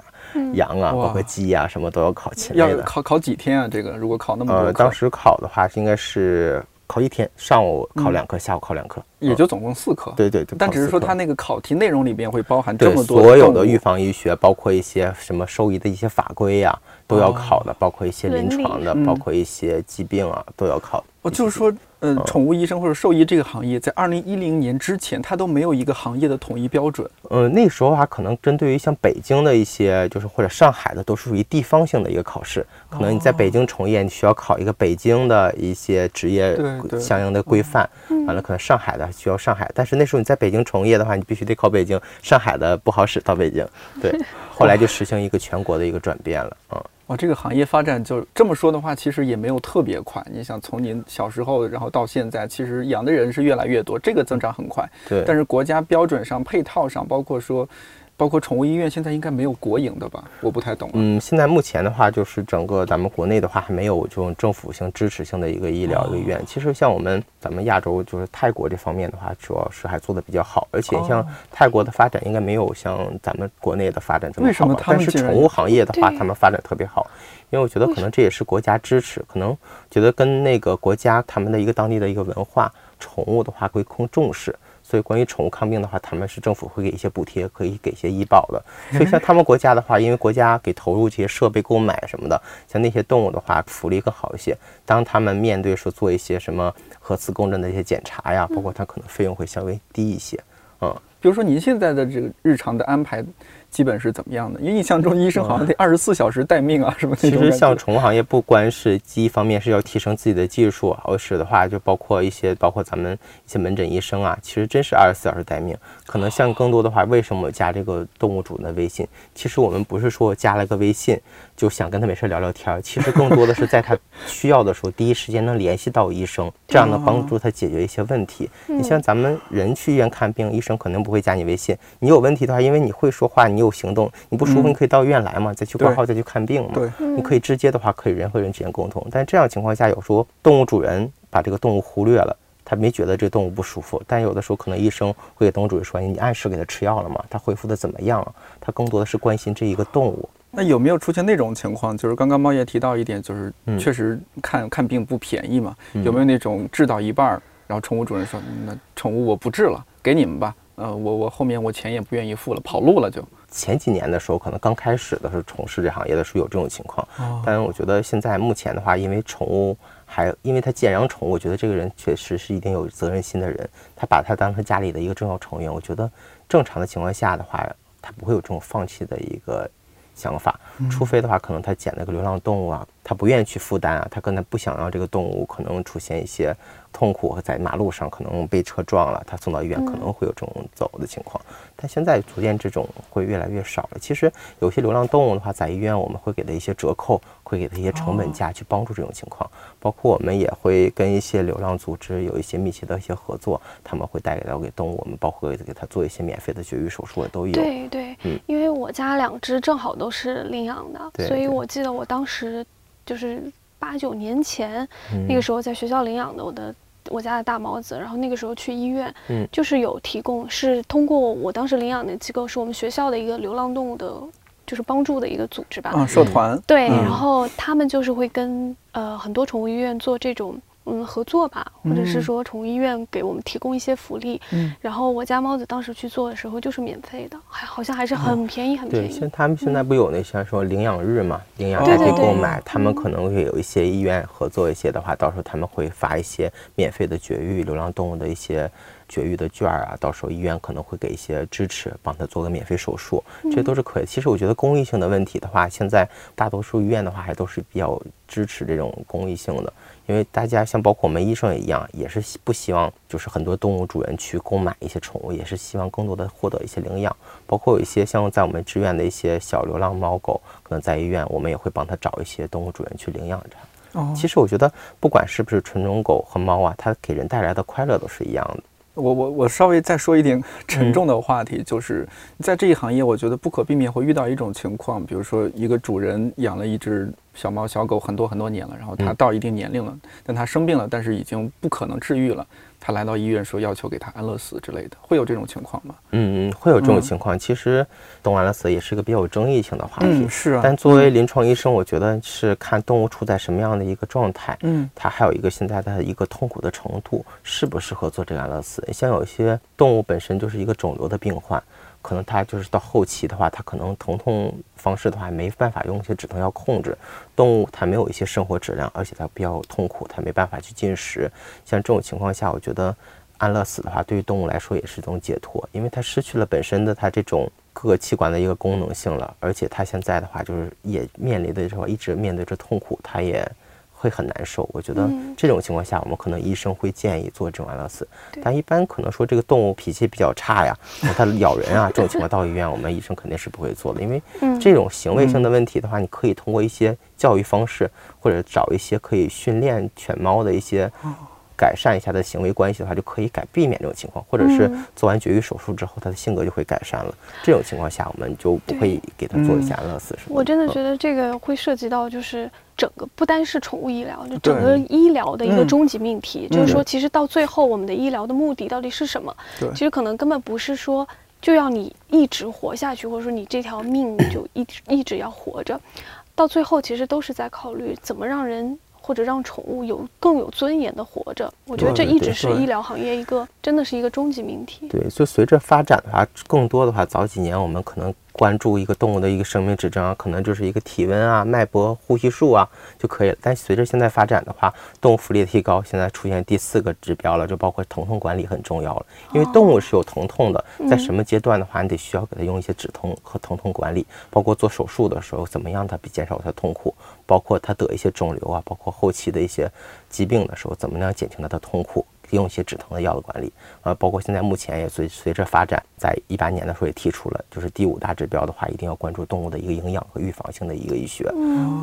羊啊，包括鸡啊，什么都要考勤要考考几天啊？这个如果考那么多，呃，当时考的话应该是考一天，上午考两科，下午考两科，也就总共四课。对对，但只是说它那个考题内容里边会包含这么多所有的预防医学，包括一些什么兽医的一些法规呀，都要考的，包括一些临床的，包括一些疾病啊，都要考。我就是说。嗯，宠物医生或者兽医这个行业，在二零一零年之前，它都没有一个行业的统一标准。嗯，那时候啊，可能针对于像北京的一些，就是或者上海的，都是属于地方性的一个考试。可能你在北京从业，你需要考一个北京的一些职业相应的规范。完了，可能上海的需要上海，但是那时候你在北京从业的话，你必须得考北京。上海的不好使到北京。对，后来就实行一个全国的一个转变了。嗯。哇，这个行业发展就这么说的话，其实也没有特别快。你想，从您小时候，然后到现在，其实养的人是越来越多，这个增长很快。对。但是国家标准上、配套上，包括说。包括宠物医院现在应该没有国营的吧？我不太懂。嗯，现在目前的话，就是整个咱们国内的话，还没有这种政府性支持性的一个医疗医院。其实像我们咱们亚洲，就是泰国这方面的话，主要是还做的比较好。而且像泰国的发展，应该没有像咱们国内的发展这么好。为什么？但是宠物行业的话，他们发展特别好。因为我觉得可能这也是国家支持，可能觉得跟那个国家他们的一个当地的一个文化，宠物的话会更重视。所以，关于宠物看病的话，他们是政府会给一些补贴，可以给一些医保的。所以，像他们国家的话，因为国家给投入这些设备购买什么的，像那些动物的话，福利更好一些。当他们面对说做一些什么核磁共振的一些检查呀，包括它可能费用会稍微低一些。嗯，比如说您现在的这个日常的安排。基本是怎么样的？因为印象中医生好像得二十四小时待命啊，什么其实像宠物行业，不光是一方面是要提升自己的技术，而是的话就包括一些，包括咱们一些门诊医生啊，其实真是二十四小时待命。可能像更多的话，为什么加这个动物主人的微信？其实我们不是说加了个微信就想跟他没事聊聊天，其实更多的是在他需要的时候，第一时间能联系到医生，这样能帮助他解决一些问题。你像咱们人去医院看病，医生肯定不会加你微信。你有问题的话，因为你会说话，你有行动，你不舒服，你可以到医院来嘛，再去挂号，再去看病嘛。对，你可以直接的话，可以人和人之间沟通。但这样情况下，有时候动物主人把这个动物忽略了。他没觉得这动物不舒服，但有的时候可能医生会给动物主人说：“你按时给他吃药了吗？他恢复的怎么样？”他更多的是关心这一个动物。那有没有出现那种情况？就是刚刚猫爷提到一点，就是确实看看病不便宜嘛。有没有那种治到一半，然后宠物主人说：“那宠物我不治了，给你们吧。”呃，我我后面我钱也不愿意付了，跑路了就。前几年的时候，可能刚开始的时候从事这行业的时候有这种情况，但是我觉得现在目前的话，因为宠物还因为他既然养宠物，我觉得这个人确实是一定有责任心的人，他把它当成家里的一个重要成员，我觉得正常的情况下的话，他不会有这种放弃的一个想法，除非的话，可能他捡了个流浪动物啊，他不愿意去负担啊，他可能不想让这个动物可能出现一些。痛苦和在马路上可能被车撞了，他送到医院可能会有这种走的情况，但现在逐渐这种会越来越少了。其实有些流浪动物的话，在医院我们会给他一些折扣，会给他一些成本价去帮助这种情况。包括我们也会跟一些流浪组织有一些密切的一些合作，他们会带给到给动物，我们包括给他做一些免费的绝育手术也都有。对对，嗯，因为我家两只正好都是领养的，所以我记得我当时就是。八九年前，那个时候在学校领养的我的我家的大毛子，然后那个时候去医院，嗯，就是有提供，是通过我当时领养的机构，是我们学校的一个流浪动物的，就是帮助的一个组织吧，啊，社团，对，然后他们就是会跟呃很多宠物医院做这种。嗯，合作吧，或者是说宠物医院给我们提供一些福利。嗯，然后我家猫子当时去做的时候就是免费的，还好像还是很便宜，很便宜。对，像他们现在不有那些说领养日嘛，领养还可以购买，他们可能会有一些医院合作一些的话，到时候他们会发一些免费的绝育流浪动物的一些。绝育的券啊，到时候医院可能会给一些支持，帮他做个免费手术，这都是可以。其实我觉得公益性的问题的话，现在大多数医院的话还都是比较支持这种公益性的，因为大家像包括我们医生也一样，也是不希望就是很多动物主人去购买一些宠物，也是希望更多的获得一些领养。包括有一些像在我们志愿的一些小流浪猫狗，可能在医院我们也会帮他找一些动物主人去领养着。哦，其实我觉得不管是不是纯种狗和猫啊，它给人带来的快乐都是一样的。我我我稍微再说一点沉重的话题，就是在这一行业，我觉得不可避免会遇到一种情况，比如说一个主人养了一只。小猫小狗很多很多年了，然后它到一定年龄了，但它生病了，但是已经不可能治愈了。它来到医院说要求给他安乐死之类的，会有这种情况吗？嗯嗯，会有这种情况。其实动物安乐死也是一个比较有争议性的话题。是啊。但作为临床医生，我觉得是看动物处在什么样的一个状态。嗯。它还有一个现在的一个痛苦的程度，适不适合做这个安乐死？像有些动物本身就是一个肿瘤的病患。可能它就是到后期的话，它可能疼痛方式的话没办法用一些止疼药控制。动物它没有一些生活质量，而且它比较痛苦，它没办法去进食。像这种情况下，我觉得安乐死的话，对于动物来说也是一种解脱，因为它失去了本身的它这种各个器官的一个功能性了，而且它现在的话就是也面临的这种一直面对着痛苦，它也。会很难受，我觉得这种情况下，我们可能医生会建议做这种安乐死，但一般可能说这个动物脾气比较差呀，它咬人啊，这种情况到医院，我们医生肯定是不会做的，因为这种行为性的问题的话，你可以通过一些教育方式，或者找一些可以训练犬猫的一些。改善一下的行为关系的话，就可以改避免这种情况，或者是做完绝育手术之后，它的性格就会改善了。这种情况下，我们就不会给它做一些安乐死。我真的觉得这个会涉及到，就是整个不单是宠物医疗，就整个医疗的一个终极命题。就是说，其实到最后，我们的医疗的目的到底是什么？其实可能根本不是说就要你一直活下去，或者说你这条命就一直一直要活着。到最后，其实都是在考虑怎么让人。或者让宠物有更有尊严的活着，我觉得这一直是医疗行业一个真的是一个终极命题。对，就随着发展的话，更多的话，早几年我们可能。关注一个动物的一个生命指征啊，可能就是一个体温啊、脉搏、呼吸数啊就可以了。但随着现在发展的话，动物福利的提高，现在出现第四个指标了，就包括疼痛管理很重要了。因为动物是有疼痛的，在什么阶段的话，你得需要给它用一些止痛和疼痛管理，包括做手术的时候怎么样它比减少它痛苦，包括他得一些肿瘤啊，包括后期的一些疾病的时候，怎么样减轻他的痛苦。用一些止疼的药的管理，呃，包括现在目前也随随着发展，在一八年的时候也提出了，就是第五大指标的话，一定要关注动物的一个营养和预防性的一个医学，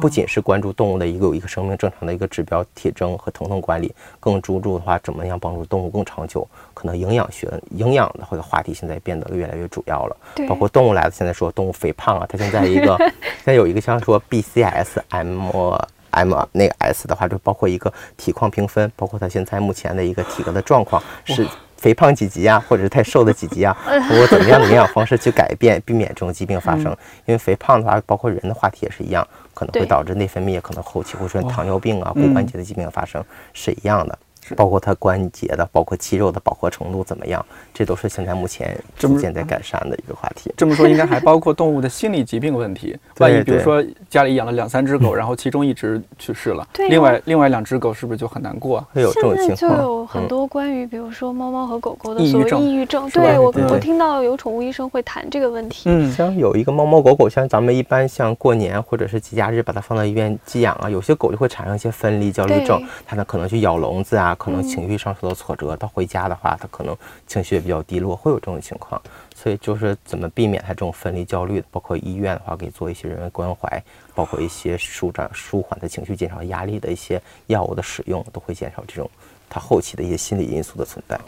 不仅是关注动物的一个有一个生命正常的一个指标体征和疼痛管理，更注重的话怎么样帮助动物更长久，可能营养学营养的或者话题现在变得越来越主要了，包括动物来了现在说动物肥胖啊，它现在一个 现在有一个像说 BCSM。M 那个 S 的话，就包括一个体况评分，包括他现在目前的一个体格的状况是肥胖几级啊，或者是太瘦的几级啊，通过怎么样的营养方式去改变，避免这种疾病发生。因为肥胖的话，包括人的话题也是一样，可能会导致内分泌可能后期会出现糖尿病啊、骨关节的疾病发生是一样的。包括它关节的，包括肌肉的饱和程度怎么样，这都是现在目前逐渐在改善的一个话题。这么说，应该还包括动物的心理疾病问题。万一比如说家里养了两三只狗，然后其中一只去世了，另外另外两只狗是不是就很难过？会有这种情况。就有很多关于比如说猫猫和狗狗的所谓抑郁症。对我我听到有宠物医生会谈这个问题。嗯，像有一个猫猫狗狗，像咱们一般像过年或者是节假日把它放到医院寄养啊，有些狗就会产生一些分离焦虑症，它呢可能去咬笼子啊，可能情绪上受到挫折，到回家的话，他可能情绪也比较低落，会有这种情况。所以就是怎么避免他这种分离焦虑，包括医院的话，给做一些人文关怀，包括一些舒展、舒缓的情绪、减少压力的一些药物的使用，都会减少这种他后期的一些心理因素的存在。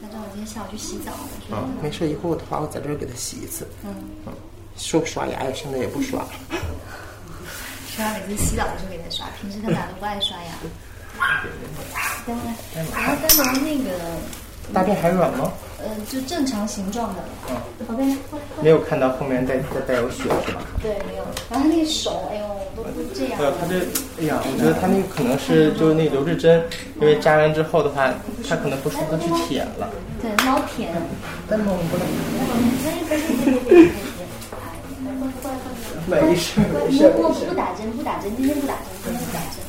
那我今天下午去洗澡。嗯，没事，一会儿的话我在这儿给他洗一次。嗯嗯，说刷牙呀，现在也不刷。刷每次洗澡的时候给他刷，平时他俩都不爱刷牙。等会，然后丹龙那个大便还软吗？呃，就正常形状的。嗯，宝贝，没有看到后面带带带有血是吧？对，没有。然后他那个手，哎呦，都都这样。对他这，哎呀，我觉得他那个可能是就是那留置针，因为扎完之后的话，他可能不舒服去舔了。对，猫舔。丹龙，不能。没事没事。不不打针，不打针，今天不打针，今天不打针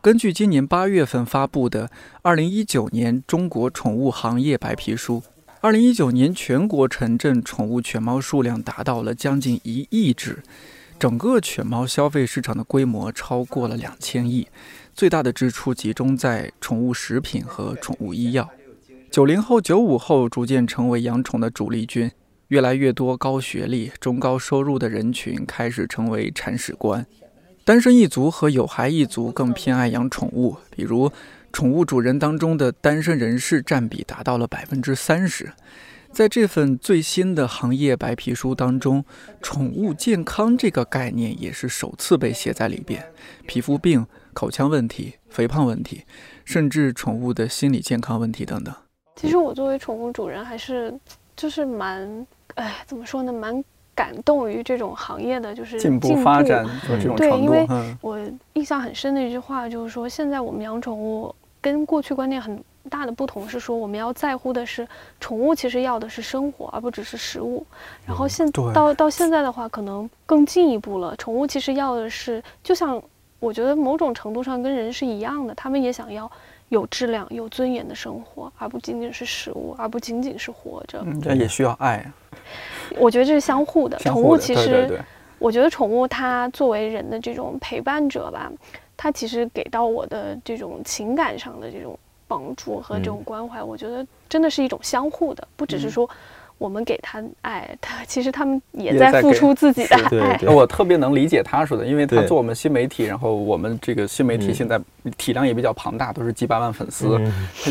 根据今年八月份发布的《二零一九年中国宠物行业白皮书》，二零一九年全国城镇宠物犬猫数量达到了将近一亿只，整个犬猫消费市场的规模超过了两千亿，最大的支出集中在宠物食品和宠物医药。九零后、九五后逐渐成为养宠的主力军，越来越多高学历、中高收入的人群开始成为铲屎官。单身一族和有孩一族更偏爱养宠物，比如宠物主人当中的单身人士占比达到了百分之三十。在这份最新的行业白皮书当中，宠物健康这个概念也是首次被写在里边，皮肤病、口腔问题、肥胖问题，甚至宠物的心理健康问题等等。其实我作为宠物主人，还是就是蛮，哎，怎么说呢，蛮感动于这种行业的就是进步发展这种对，因为我印象很深的一句话就是说，现在我们养宠物跟过去观念很大的不同是说，我们要在乎的是宠物其实要的是生活，而不只是食物。然后现到到现在的话，可能更进一步了，宠物其实要的是，就像我觉得某种程度上跟人是一样的，他们也想要。有质量、有尊严的生活，而不仅仅是食物，而不仅仅是活着。这也需要爱。我觉得这是相互的。宠物其实，我觉得宠物它作为人的这种陪伴者吧，它其实给到我的这种情感上的这种帮助和这种关怀，我觉得真的是一种相互的，不只是说。我们给他爱，他其实他们也在付出自己的爱。我特别能理解他说的，因为他做我们新媒体，然后我们这个新媒体现在体量也比较庞大，都是几百万粉丝。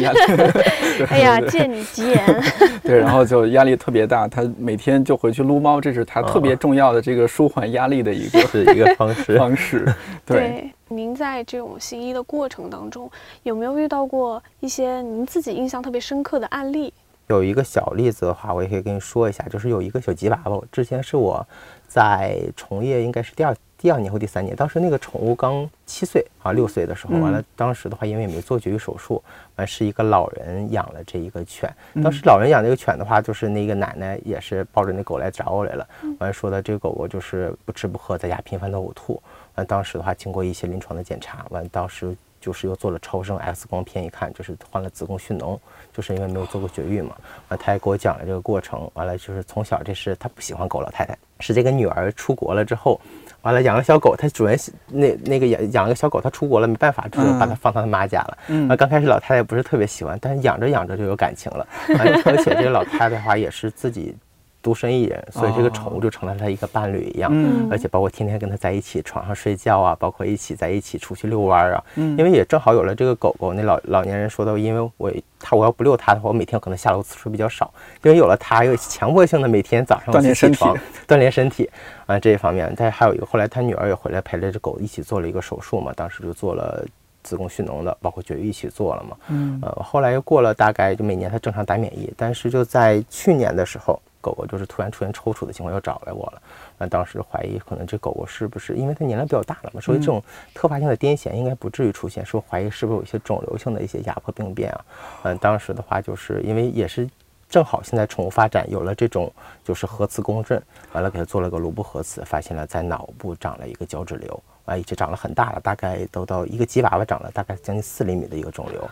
哎呀，借你吉言。对，然后就压力特别大，他每天就回去撸猫，这是他特别重要的这个舒缓压力的一个是一个方式方式。对，您在这种行医的过程当中，有没有遇到过一些您自己印象特别深刻的案例？有一个小例子的话，我也可以跟你说一下，就是有一个小吉娃娃，之前是我在从业，应该是第二第二年或第三年，当时那个宠物刚七岁啊六岁的时候，完了当时的话，因为没做绝育手术，完是一个老人养了这一个犬，当时老人养这个犬的话，就是那个奶奶也是抱着那狗来找我来了，完说的这个狗狗就是不吃不喝，在家频繁的呕吐，完当时的话经过一些临床的检查，完当时就是又做了超声 X 光片，一看就是患了子宫蓄脓。就是因为没有做过绝育嘛，完他也给我讲了这个过程，完了就是从小这是他不喜欢狗，老太太是这个女儿出国了之后，完了养了小狗，他主人那那个养养了个小狗，他出国了没办法，只能把它放到他妈家了。嗯，刚开始老太太不是特别喜欢，但是养着养着就有感情了，而且这个老太太的话也是自己。独身一人，所以这个宠物就成了他一个伴侣一样，而且包括天天跟他在一起床上睡觉啊，包括一起在一起出去遛弯儿啊。因为也正好有了这个狗狗，那老老年人说的，因为我他我要不遛它的话，我每天可能下楼次数比较少。因为有了它，又强迫性的每天早上锻炼身体，锻炼身体啊这一方面。但还有一个，后来他女儿也回来陪着这狗一起做了一个手术嘛，当时就做了子宫蓄脓的，包括绝育一起做了嘛。嗯，呃，后来又过了大概就每年他正常打免疫，但是就在去年的时候。狗狗就是突然出现抽搐的情况，又找来我了。那当时怀疑可能这狗狗是不是因为它年龄比较大了嘛，所以这种特发性的癫痫应该不至于出现，说怀疑是不是有一些肿瘤性的一些压迫病变啊？嗯，当时的话就是因为也是正好现在宠物发展有了这种就是核磁共振，完了给它做了个颅部核磁，发现了在脑部长了一个胶质瘤，啊，已经长了很大了，大概都到一个鸡娃娃长了大概将近四厘米的一个肿瘤。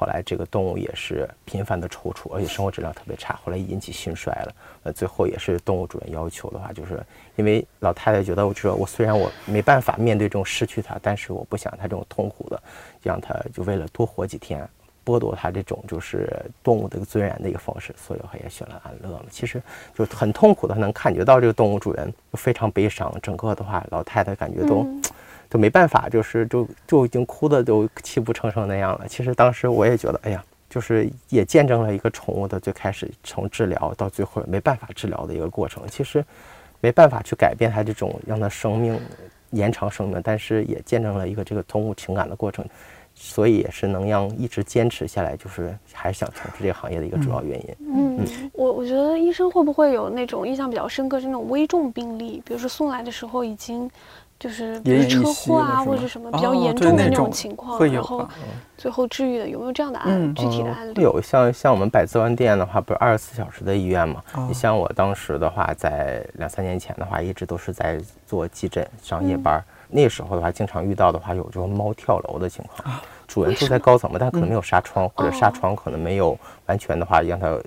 后来这个动物也是频繁的抽搐，而且生活质量特别差，后来引起心衰了。呃，最后也是动物主人要求的话，就是因为老太太觉得，我说我虽然我没办法面对这种失去它，但是我不想它这种痛苦的，让它就为了多活几天，剥夺它这种就是动物的一个尊严的一个方式，所以我也选了安乐了。其实就很痛苦的，能感觉到这个动物主人非常悲伤，整个的话老太太感觉都。就没办法，就是就就已经哭的都泣不成声那样了。其实当时我也觉得，哎呀，就是也见证了一个宠物的最开始从治疗到最后没办法治疗的一个过程。其实没办法去改变它这种让它生命延长生命，但是也见证了一个这个动物情感的过程，所以也是能让一直坚持下来，就是还是想从事这个行业的一个主要原因。嗯，我我觉得医生会不会有那种印象比较深刻，是那种危重病例，比如说送来的时候已经。就是比如车祸啊，或者什么比较严重的那种情况，然后最后治愈的，有没有这样的案具体的案例？有，像像我们百子湾店的话，不是二十四小时的医院嘛？你像我当时的话，在两三年前的话，一直都是在做急诊上夜班。那时候的话，经常遇到的话，有这种猫跳楼的情况。主人住在高层嘛，但可能没有纱窗，或者纱窗可能没有完全的话让它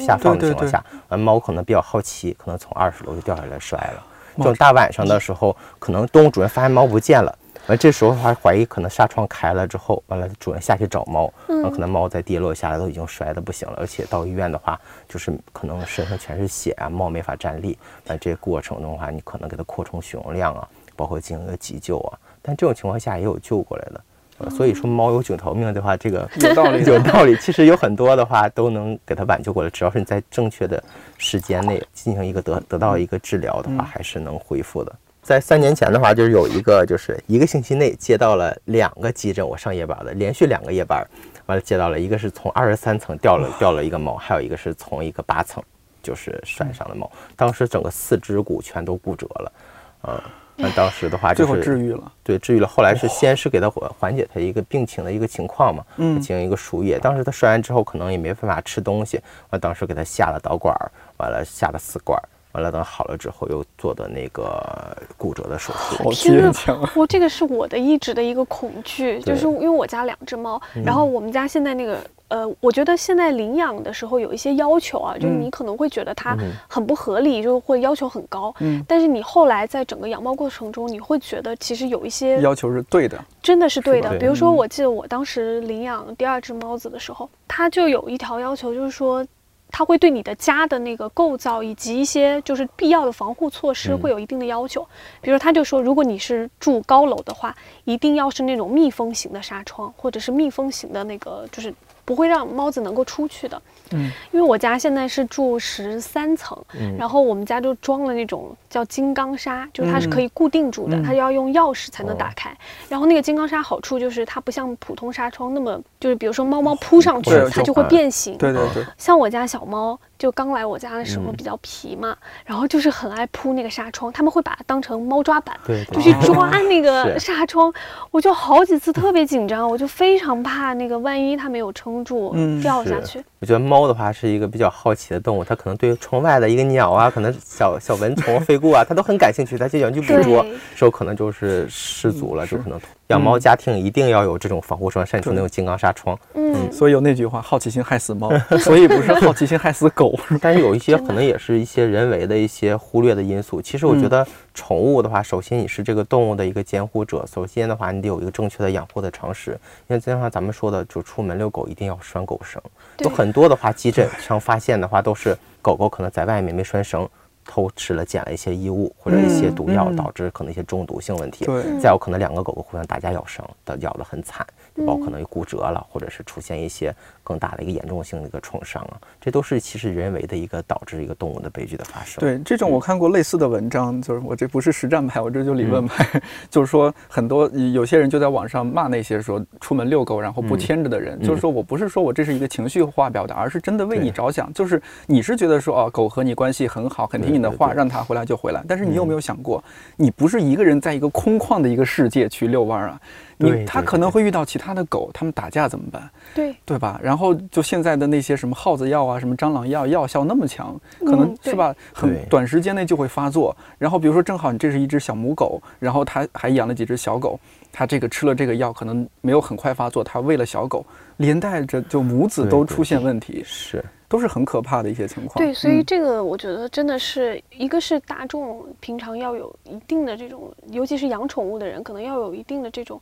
下放的情况下，完猫可能比较好奇，可能从二十楼就掉下来摔了。这种大晚上的时候，可能动物主人发现猫不见了，完这时候还怀疑可能纱窗开了之后，完了主人下去找猫，完可能猫在跌落下来都已经摔的不行了，而且到医院的话，就是可能身上全是血啊，猫没法站立，那这过程中的话，你可能给它扩充血容量啊，包括进行个急救啊，但这种情况下也有救过来的。所以说猫有九条命的话，这个有道理，有道理。其实有很多的话都能给它挽救过来，只要是你在正确的时间内进行一个得得到一个治疗的话，还是能恢复的。在三年前的话，就是有一个就是一个星期内接到了两个急诊，我上夜班的，连续两个夜班，完了接到了一个是从二十三层掉了掉了一个猫，还有一个是从一个八层就是摔伤的猫，当时整个四肢骨全都骨折了，嗯。那当时的话，最后治愈了，对，治愈了。后来是先是给他缓缓解他一个病情的一个情况嘛，嗯，进行一个输液。当时他摔完之后，可能也没办法吃东西，完当时给他下了导管，完了下了四管，完了等好了之后又做的那个骨折的手术。好坚强啊！我这个是我的一直的一个恐惧，就是因为我家两只猫，然后我们家现在那个。呃，我觉得现在领养的时候有一些要求啊，就是你可能会觉得它很不合理，就会要求很高。嗯，但是你后来在整个养猫过程中，你会觉得其实有一些要求是对的，真的是对的。比如说，我记得我当时领养第二只猫子的时候，它就有一条要求，就是说。它会对你的家的那个构造以及一些就是必要的防护措施会有一定的要求，比如他就说，如果你是住高楼的话，一定要是那种密封型的纱窗，或者是密封型的那个，就是不会让猫子能够出去的。嗯，因为我家现在是住十三层，然后我们家就装了那种叫金刚纱，就是它是可以固定住的，它要用钥匙才能打开。然后那个金刚纱好处就是它不像普通纱窗那么，就是比如说猫猫扑上去，它就会变形。对对对，像我家小猫。就刚来我家的时候比较皮嘛，然后就是很爱扑那个纱窗，他们会把它当成猫抓板，就去抓那个纱窗。我就好几次特别紧张，我就非常怕那个万一它没有撑住掉下去。我觉得猫的话是一个比较好奇的动物，它可能对窗外的一个鸟啊，可能小小蚊虫 飞过啊，它都很感兴趣，它就想去捕捉。时候可能就是失足了，就可能。养猫家庭一定要有这种防护窗，甚至那种金刚纱窗。嗯，所以有那句话，好奇心害死猫，所以不是好奇心害死狗。但是有一些可能也是一些人为的一些忽略的因素。其实我觉得宠物的话，首先你是这个动物的一个监护者，首先的话你得有一个正确的养护的常识。因为就像咱们说的，就出门遛狗一定要拴狗绳。有很多的话，急诊上发现的话，都是狗狗可能在外面没拴绳。偷吃了、捡了一些衣物或者一些毒药，导致可能一些中毒性问题。对，再有可能两个狗狗互相打架咬伤，的咬得很惨，就包括可能骨折了，或者是出现一些更大的一个严重性的一个创伤啊，这都是其实人为的一个导致一个动物的悲剧的发生。对，这种我看过类似的文章，就是我这不是实战派，我这就理论派，就是说很多有些人就在网上骂那些说出门遛狗然后不牵着的人，就是说我不是说我这是一个情绪化表达，而是真的为你着想，就是你是觉得说哦，狗和你关系很好，很听你的话，让他回来就回来，但是你有没有想过，你不是一个人在一个空旷的一个世界去遛弯儿啊？你他可能会遇到其他的狗，他们打架怎么办？对对吧？然后就现在的那些什么耗子药啊，什么蟑螂药，药效那么强，可能是吧？很短时间内就会发作。然后比如说正好你这是一只小母狗，然后它还养了几只小狗，它这个吃了这个药，可能没有很快发作，它喂了小狗，连带着就母子都出现问题，是，都是很可怕的一些情况。对，所以嗯这个我觉得真的是一个是大众平常要有一定的这种，尤其是养宠物的人，可能要有一定的这种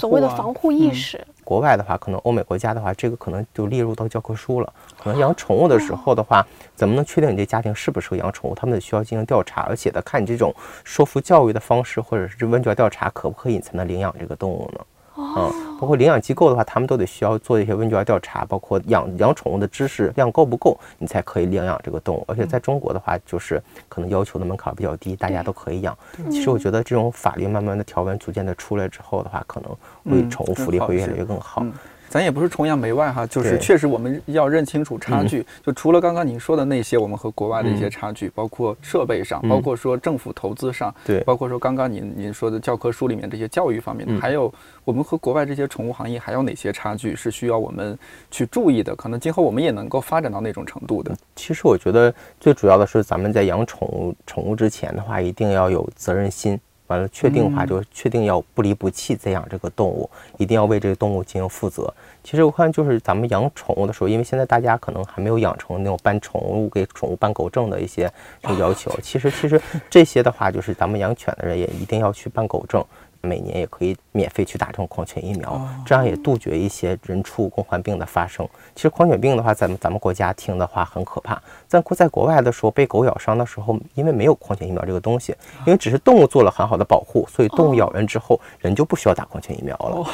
所谓的啊防护意嗯识。国外的话，可能欧美国家的话，这个可能就列入到教科书了。可能养宠物的时候的话，怎么能确定你这家庭适不适合养宠物？他们得需要进行调查，而且得看你这种说服教育的方式，或者是这问卷调查可不可以，你才能领养这个动物呢？哦嗯，包括领养机构的话，他们都得需要做一些问卷调查，包括养养宠物的知识量够不够，你才可以领养这个动物。而且在中国的话，就是可能要求的门槛比较低，大家都可以养。其实我觉得这种法律慢慢的条文逐渐的出来之后的话，可能会嗯宠物福利会越来越更好。嗯咱也不是崇洋媚外哈，就是确实我们要认清楚差距。就除了刚刚您说的那些，我们和国外的一些差距，包括设备上，包括说政府投资上，对包括说刚刚您您说的教科书里面这些教育方面的，嗯还有我们和国外这些宠物行业还有哪些差距是需要我们去注意的？可能今后我们也能够发展到那种程度的。其实我觉得最主要的是，咱们在养宠物宠物之前的话，一定要有责任心。完了，确定的话就是确定要不离不弃再养这个动物，一定要为这个动物进行负责。其实我看就是咱们养宠物的时候，因为现在大家可能还没有养成那种办宠物给宠物办狗证的一些这个要求。其实其实这些的话，就是咱们养犬的人也一定要去办狗证。每年也可以免费去打这种狂犬疫苗，这样也杜绝一些人畜共患病的发生。其实狂犬病的话，咱们咱们国家听的话很可怕。在国在国外的时候，被狗咬伤的时候，因为没有狂犬疫苗这个东西，因为只是动物做了很好的保护，所以动物咬人之后，人就不需要打狂犬疫苗了。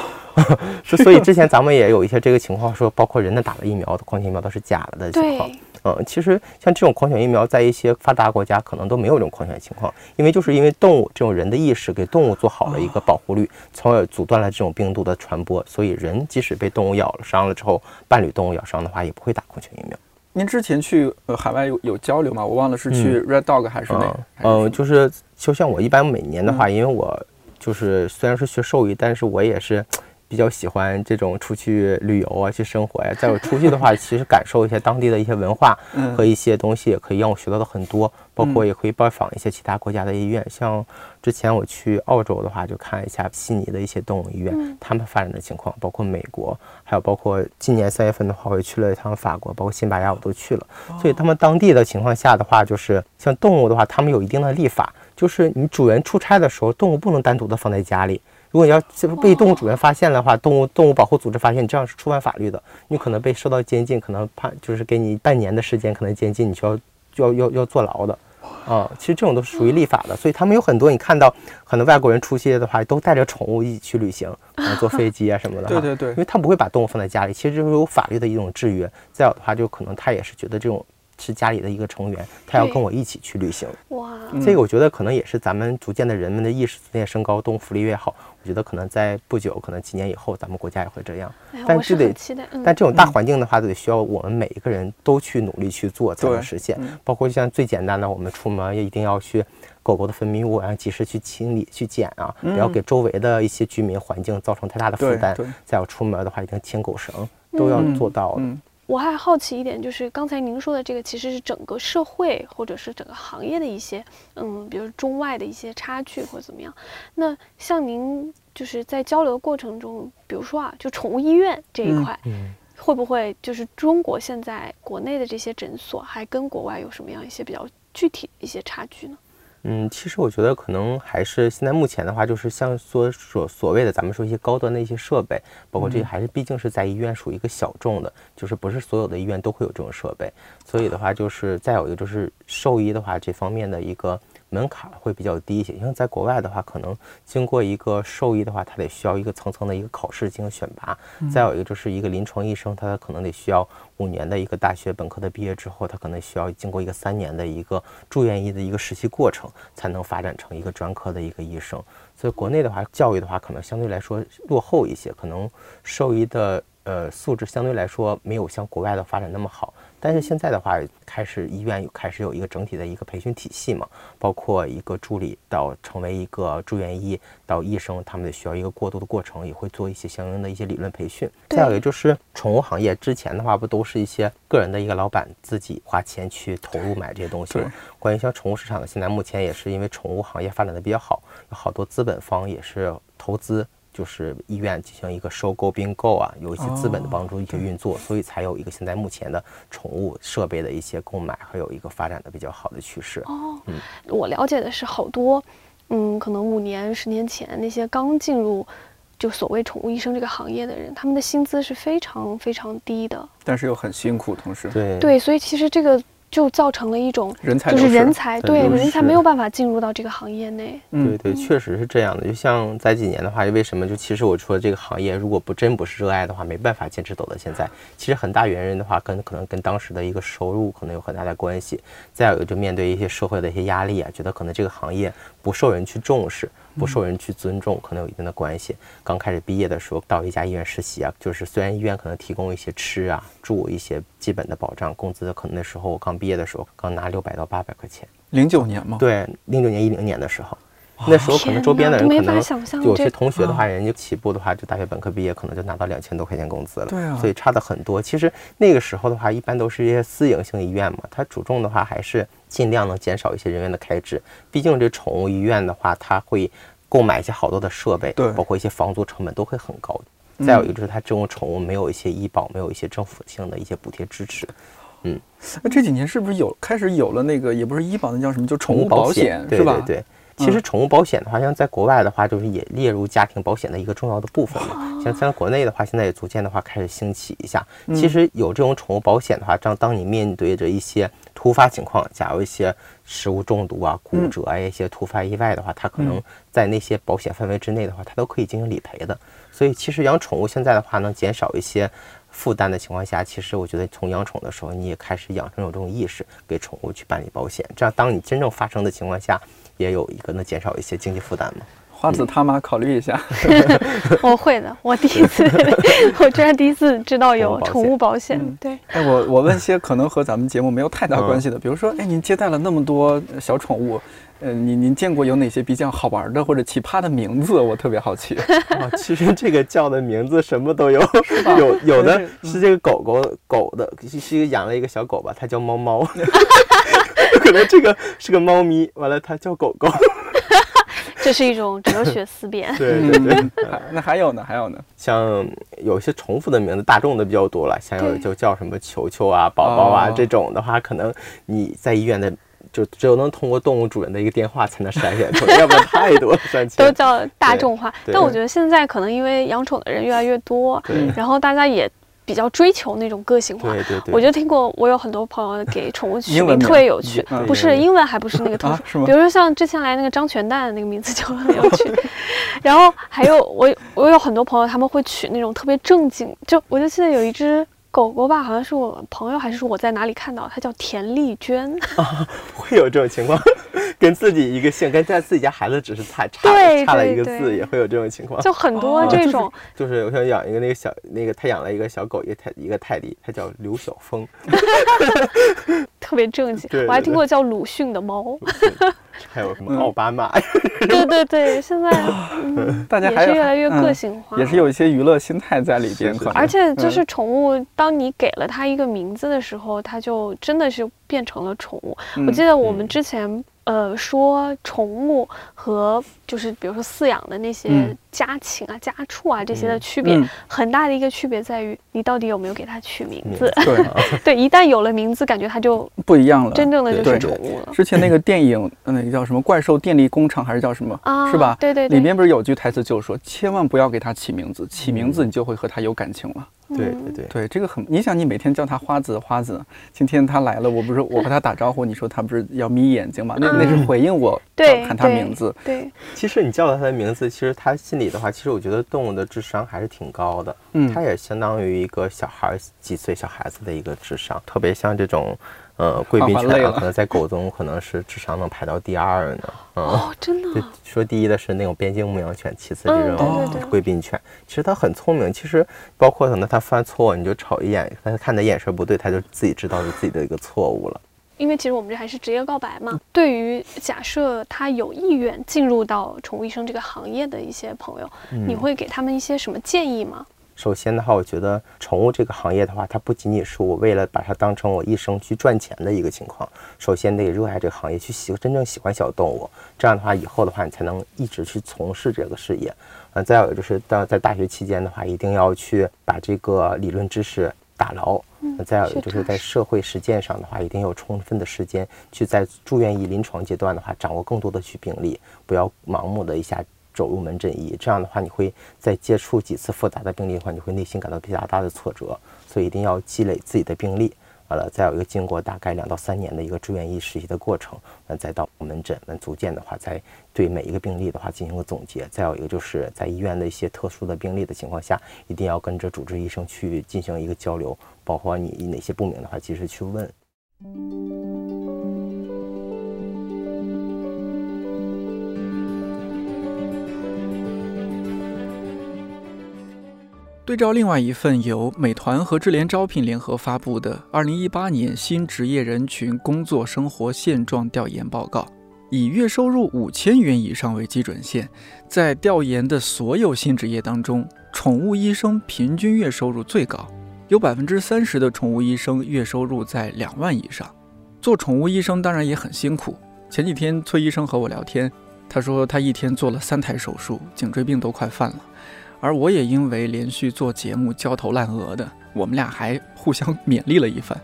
所 所以之前咱们也有一些这个情况，说包括人的打了疫苗的狂犬疫苗都是假的的情况。对，嗯，其实像这种狂犬疫苗，在一些发达国家可能都没有这种狂犬情况，因为就是因为动物这种人的意识给动物做好了一个保护率，从而阻断了这种病毒的传播，所以人即使被动物咬了伤了之后，伴侣动物咬伤的话，也不会打狂犬疫苗。您之前去呃海外有有交流吗？我忘了是去 Red Dog 还是哪么就是就像我一般每年的话，因为我就是虽然是学兽医，但是我也是比较喜欢这种出去旅游啊，去生活呀、再有出去的话，其实感受一些当地的一些文化嗯和一些东西，也可以让我学到的很多。包括也可以拜访一些其他国家的医院，像之前我去澳洲的话，就看一下悉尼的一些动物医院，他们发展的情况，包括美国，还有包括今年三月份的话，我也去了一趟法国，包括西班牙我都去了。所以他们当地的情况下的话，就是像动物的话，他们有一定的立法，就是你主人出差的时候，动物不能单独的放在家里。如果你要是被动物主人发现的话，动物动物保护组织发现你这样是触犯法律的，你可能被受到监禁，可能判就是给你半年的时间，可能监禁，你就要就要要要坐牢的。啊，其实这种都是属于立法的，所以他们有很多你看到很多外国人出去的话，都带着宠物一起去旅行，啊，坐飞机啊什么的哈。对对对因为他不会把动物放在家里，其实就是有法律的一种制约。再有的话，就可能他也是觉得这种是家里的一个成员，他要跟我一起去旅行。哇，嗯这个我觉得可能也是咱们逐渐的人们的意识逐渐升高，动物福利越好。我觉得可能在不久，可能几年以后，咱们国家也会这样。但这得但这种大环境的话，得需要我们每一个人都去努力去做，才能实现嗯。包括像最简单的，我们出门也一定要去狗狗的分泌物，然后及时去清理、去捡啊，不要给周围的一些居民环境造成太大的负担。再有出门的话，一定牵狗绳，都要嗯做到的。嗯我还好奇一点，就是刚才您说的这个，其实是整个社会或者是整个行业的一些，嗯，比如中外的一些差距或者怎么样。那像您就是在交流过程中，比如说啊，就宠物医院这一嗯块，嗯会不会就是中国现在国内的这些诊所，还跟国外有什么样一些比较具体的一些差距呢？嗯，其实我觉得可能还是现在目前的话，就是像所所所谓的咱们说一些高端的一些设备，包括这些还是毕竟是在医院属于一个小众的，就是不是所有的医院都会有这种设备，所以的话就是再有一个就是兽医的话这方面的一个。门槛会比较低一些，因为在国外的话，可能经过一个兽医的话，他得需要一个层层的一个考试进行选拔。再有一个就是一个临床医生，他可能得需要五年的一个大学本科的毕业之后，他可能需要经过一个三年的一个住院医的一个实习过程，才能发展成一个专科的一个医生。所以国内的话，教育的话可能相对来说落后一些，可能兽医的呃素质相对来说没有像国外的发展那么好。但是现在的话，开始医院开始有一个整体的一个培训体系嘛，包括一个助理到成为一个住院医到医生，他们得需要一个过渡的过程，也会做一些相应的一些理论培训。再有就是宠物行业之前的话，不都是一些个人的一个老板自己花钱去投入买这些东西吗？关于像宠物市场，现在目前也是因为宠物行业发展的比较好，有好多资本方也是投资。就是医院进行一个收购并购啊，有一些资本的帮助一些运作，所以才有一个现在目前的宠物设备的一些购买，还有一个发展的比较好的趋势。哦，嗯，我了解的是好多，嗯，可能五年、十年前那些刚进入就所谓宠物医生这个行业的人，他们的薪资是非常非常低的，但是又很辛苦，同时对对，所以其实这个。就造成了一种人才就是人才对人才没有办法进入到这个行业内。对对，确实是这样的。就像在几年的话，为什么就其实我说这个行业如果不真不是热爱的话，没办法坚持走到现在。其实很大原因的话，跟可能跟当时的一个收入可能有很大的关系。再有就面对一些社会的一些压力啊，觉得可能这个行业不受人去重视。不受人去尊重，可能有一定的关系。刚开始毕业的时候，到一家医院实习啊，就是虽然医院可能提供一些吃啊、住一些基本的保障，工资可能那时候我刚毕业的时候，刚拿六百到八百块钱。零九年吗？对，零九年、一零年的时候。那时候可能周边的人可能有些同学的话，人家起步的话就大学本科毕业，可能就拿到两千多块钱工资了。对啊，所以差的很多。其实那个时候的话，一般都是一些私营性医院嘛，它主重的话还是尽量能减少一些人员的开支。毕竟这宠物医院的话，它会购买一些好多的设备，对，包括一些房租成本都会很高。再有一个就是它这种宠物没有一些医保，没有一些政府性的一些补贴支持。嗯，那这几年是不是有开始有了那个也不是医保，那叫什么？就宠物保险，是吧？对。其实宠物保险的话，像在国外的话，就是也列入家庭保险的一个重要的部分嘛。像在国内的话，现在也逐渐的话开始兴起一下。其实有这种宠物保险的话，当当你面对着一些突发情况，假如一些食物中毒啊、骨折啊一些突发意外的话，它可能在那些保险范围之内的话，它都可以进行理赔的。所以其实养宠物现在的话，能减少一些负担的情况下，其实我觉得从养宠的时候，你也开始养成有这种意识，给宠物去办理保险。这样，当你真正发生的情况下。也有一个能减少一些经济负担吗？花子他妈考虑一下。我会的，我第一次，我居然第一次知道有宠物保险。对，哎，我我问些可能和咱们节目没有太大关系的，比如说，哎，您接待了那么多小宠物，呃，您您见过有哪些比较好玩的或者奇葩的名字？我特别好奇。啊，其实这个叫的名字什么都有，有有的是这个狗狗狗的，是一个养了一个小狗吧，它叫猫猫。可能这个是个猫咪，完了它叫狗狗，这是一种哲学思辨。对对对，那还有呢？还有呢？像有一些重复的名字，大众的比较多了，像有就叫什么球球啊、宝宝啊这种的话，可能你在医院的就只有能通过动物主人的一个电话才能筛选出来，要不然太多了。都叫大众化，但我觉得现在可能因为养宠的人越来越多，然后大家也。比较追求那种个性化，对对对，我就听过，我有很多朋友给宠物取名特别有趣，不是英文，还不是那个特殊，比如说像之前来那个张全蛋那个名字就 很有趣，然后还有我我有很多朋友他们会取那种特别正经，就我就记得有一只。狗狗吧，好像是我朋友，还是说我在哪里看到？它叫田丽娟啊，会有这种情况，跟自己一个姓，跟在自己家孩子只是差差差了一个字，也会有这种情况。就很多这种，就是我想养一个那个小那个，他养了一个小狗，一个泰一个泰迪，它叫刘晓峰，特别正经。我还听过叫鲁迅的猫。还有什么奥巴马？对对对，现在 大家也是越来越个性化，也是有一些娱乐心态在里边。而且就是宠物，当你给了它一个名字的时候，它就真的是变成了宠物。我记得我们之前呃，说宠物和就是比如说饲养的那些嗯家禽啊、家畜啊这些的区别，嗯很大的一个区别在于你到底有没有给它取名字。对，对，一旦有了名字，感觉它就 不一样了。真正的就是宠物了。之前那 个电影，呃那个叫什么《怪兽电力工厂》还是叫什么，啊，是吧？对对对，里面不是有句台词就是说，千万不要给它起名字，起名字你就会和它有感情了。对嗯对对，对，这个很，你想，你每天叫它花子花子，今天它来了，我不是我和它打招呼，你说它不是要眯眼睛吗？那那是回应我叫对喊它名字。对，其实你叫了它的名字，其实它心里的话，其实我觉得动物的智商还是挺高的，嗯它也相当于一个小孩儿几岁小孩子的一个智商，特别像这种。呃，贵宾犬可能在狗中可能是智商能排到第二呢。嗯，哦，真的对，说第一的是那种边境牧羊犬，其次这嗯种对对对贵宾犬。其实它很聪明，其实包括可能它犯错，你就瞅一眼，它看的眼神不对，它就自己知道是自己的一个错误了。因为其实我们这还是职业告白嘛。对于假设他有意愿进入到宠物医生这个行业的一些朋友，你会给他们一些什么建议吗？首先的话，我觉得宠物这个行业的话，它不仅仅是我为了把它当成我一生去赚钱的一个情况。首先得热爱这个行业，去喜真正喜欢小动物，这样的话以后的话，你才能一直去从事这个事业。嗯，再有就是到在大学期间的话，一定要去把这个理论知识打牢。嗯再有就是在社会实践上的话，一定有充分的时间去在住院医临床阶段的话，掌握更多的去病例，不要盲目的一下走入门诊医。这样的话，你会在接触几次复杂的病例的话，你会内心感到比较大的挫折，所以一定要积累自己的病例。完了，再有一个经过大概两到三年的一个住院医实习的过程，那再到门诊，那逐渐的话，再对每一个病例的话进行个总结。再有一个就是在医院的一些特殊的病例的情况下，一定要跟着主治医生去进行一个交流，包括你哪些不明的话，及时去问。对照另外一份由美团和智联招聘联合发布的《二零一八年新职业人群工作生活现状调研报告》，以月收入五千元以上为基准线，在调研的所有新职业当中，宠物医生平均月收入最高，有百分之三十的宠物医生月收入在两万以上。做宠物医生当然也很辛苦。前几天崔医生和我聊天，他说他一天做了三台手术，颈椎病都快犯了。而我也因为连续做节目焦头烂额的，我们俩还互相 勉励了一番。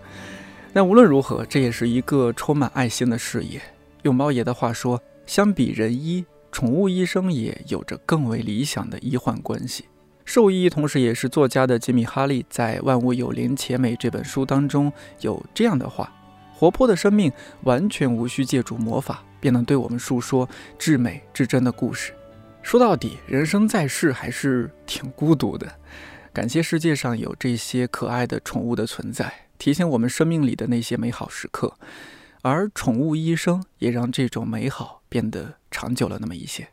但无论如何，这也是一个充满爱心的事业。用猫爷的话说，相比人医，宠物医生也有着更为理想的医患关系。兽医同时也是作家的吉米·哈利在《万物有灵且美》这本书当中有这样的话：活泼的生命完全无需借助魔法，便能对我们述说至美至真的故事。说到底，人生在世还是挺孤独的。感谢世界上有这些可爱的宠物的存在，提醒我们生命里的那些美好时刻。而宠物医生也让这种美好变得长久了那么一些。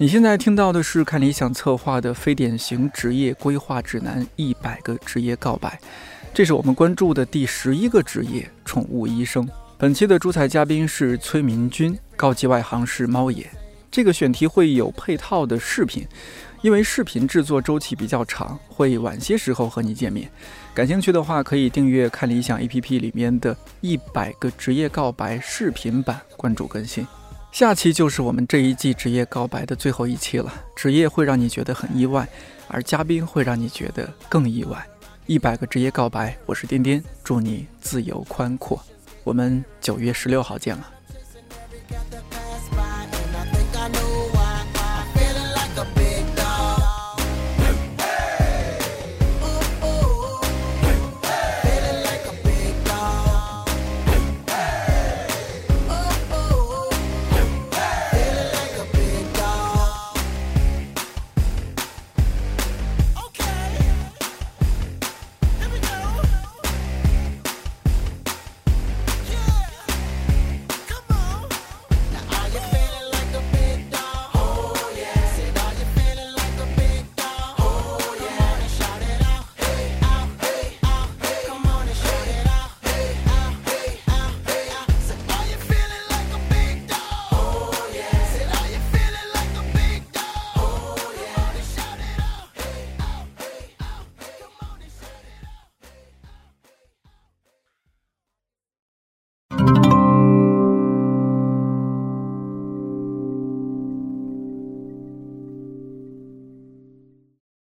你现在听到的是看理想策划的非典型职业规划指南——一百个职业告白，这是我们关注的第十一个职业——宠物医生。本期的主采嘉宾是崔明军，高级外行是猫爷。这个选题会有配套的视频，因为视频制作周期比较长，会晚些时候和你见面。感兴趣的话，可以订阅看理想 APP 里面的一百个职业告白视频版，关注更新。下期就是我们这一季职业告白的最后一期了。职业会让你觉得很意外，而嘉宾会让你觉得更意外。一百个职业告白，我是颠颠，祝你自由宽阔。我们九月十六号见了。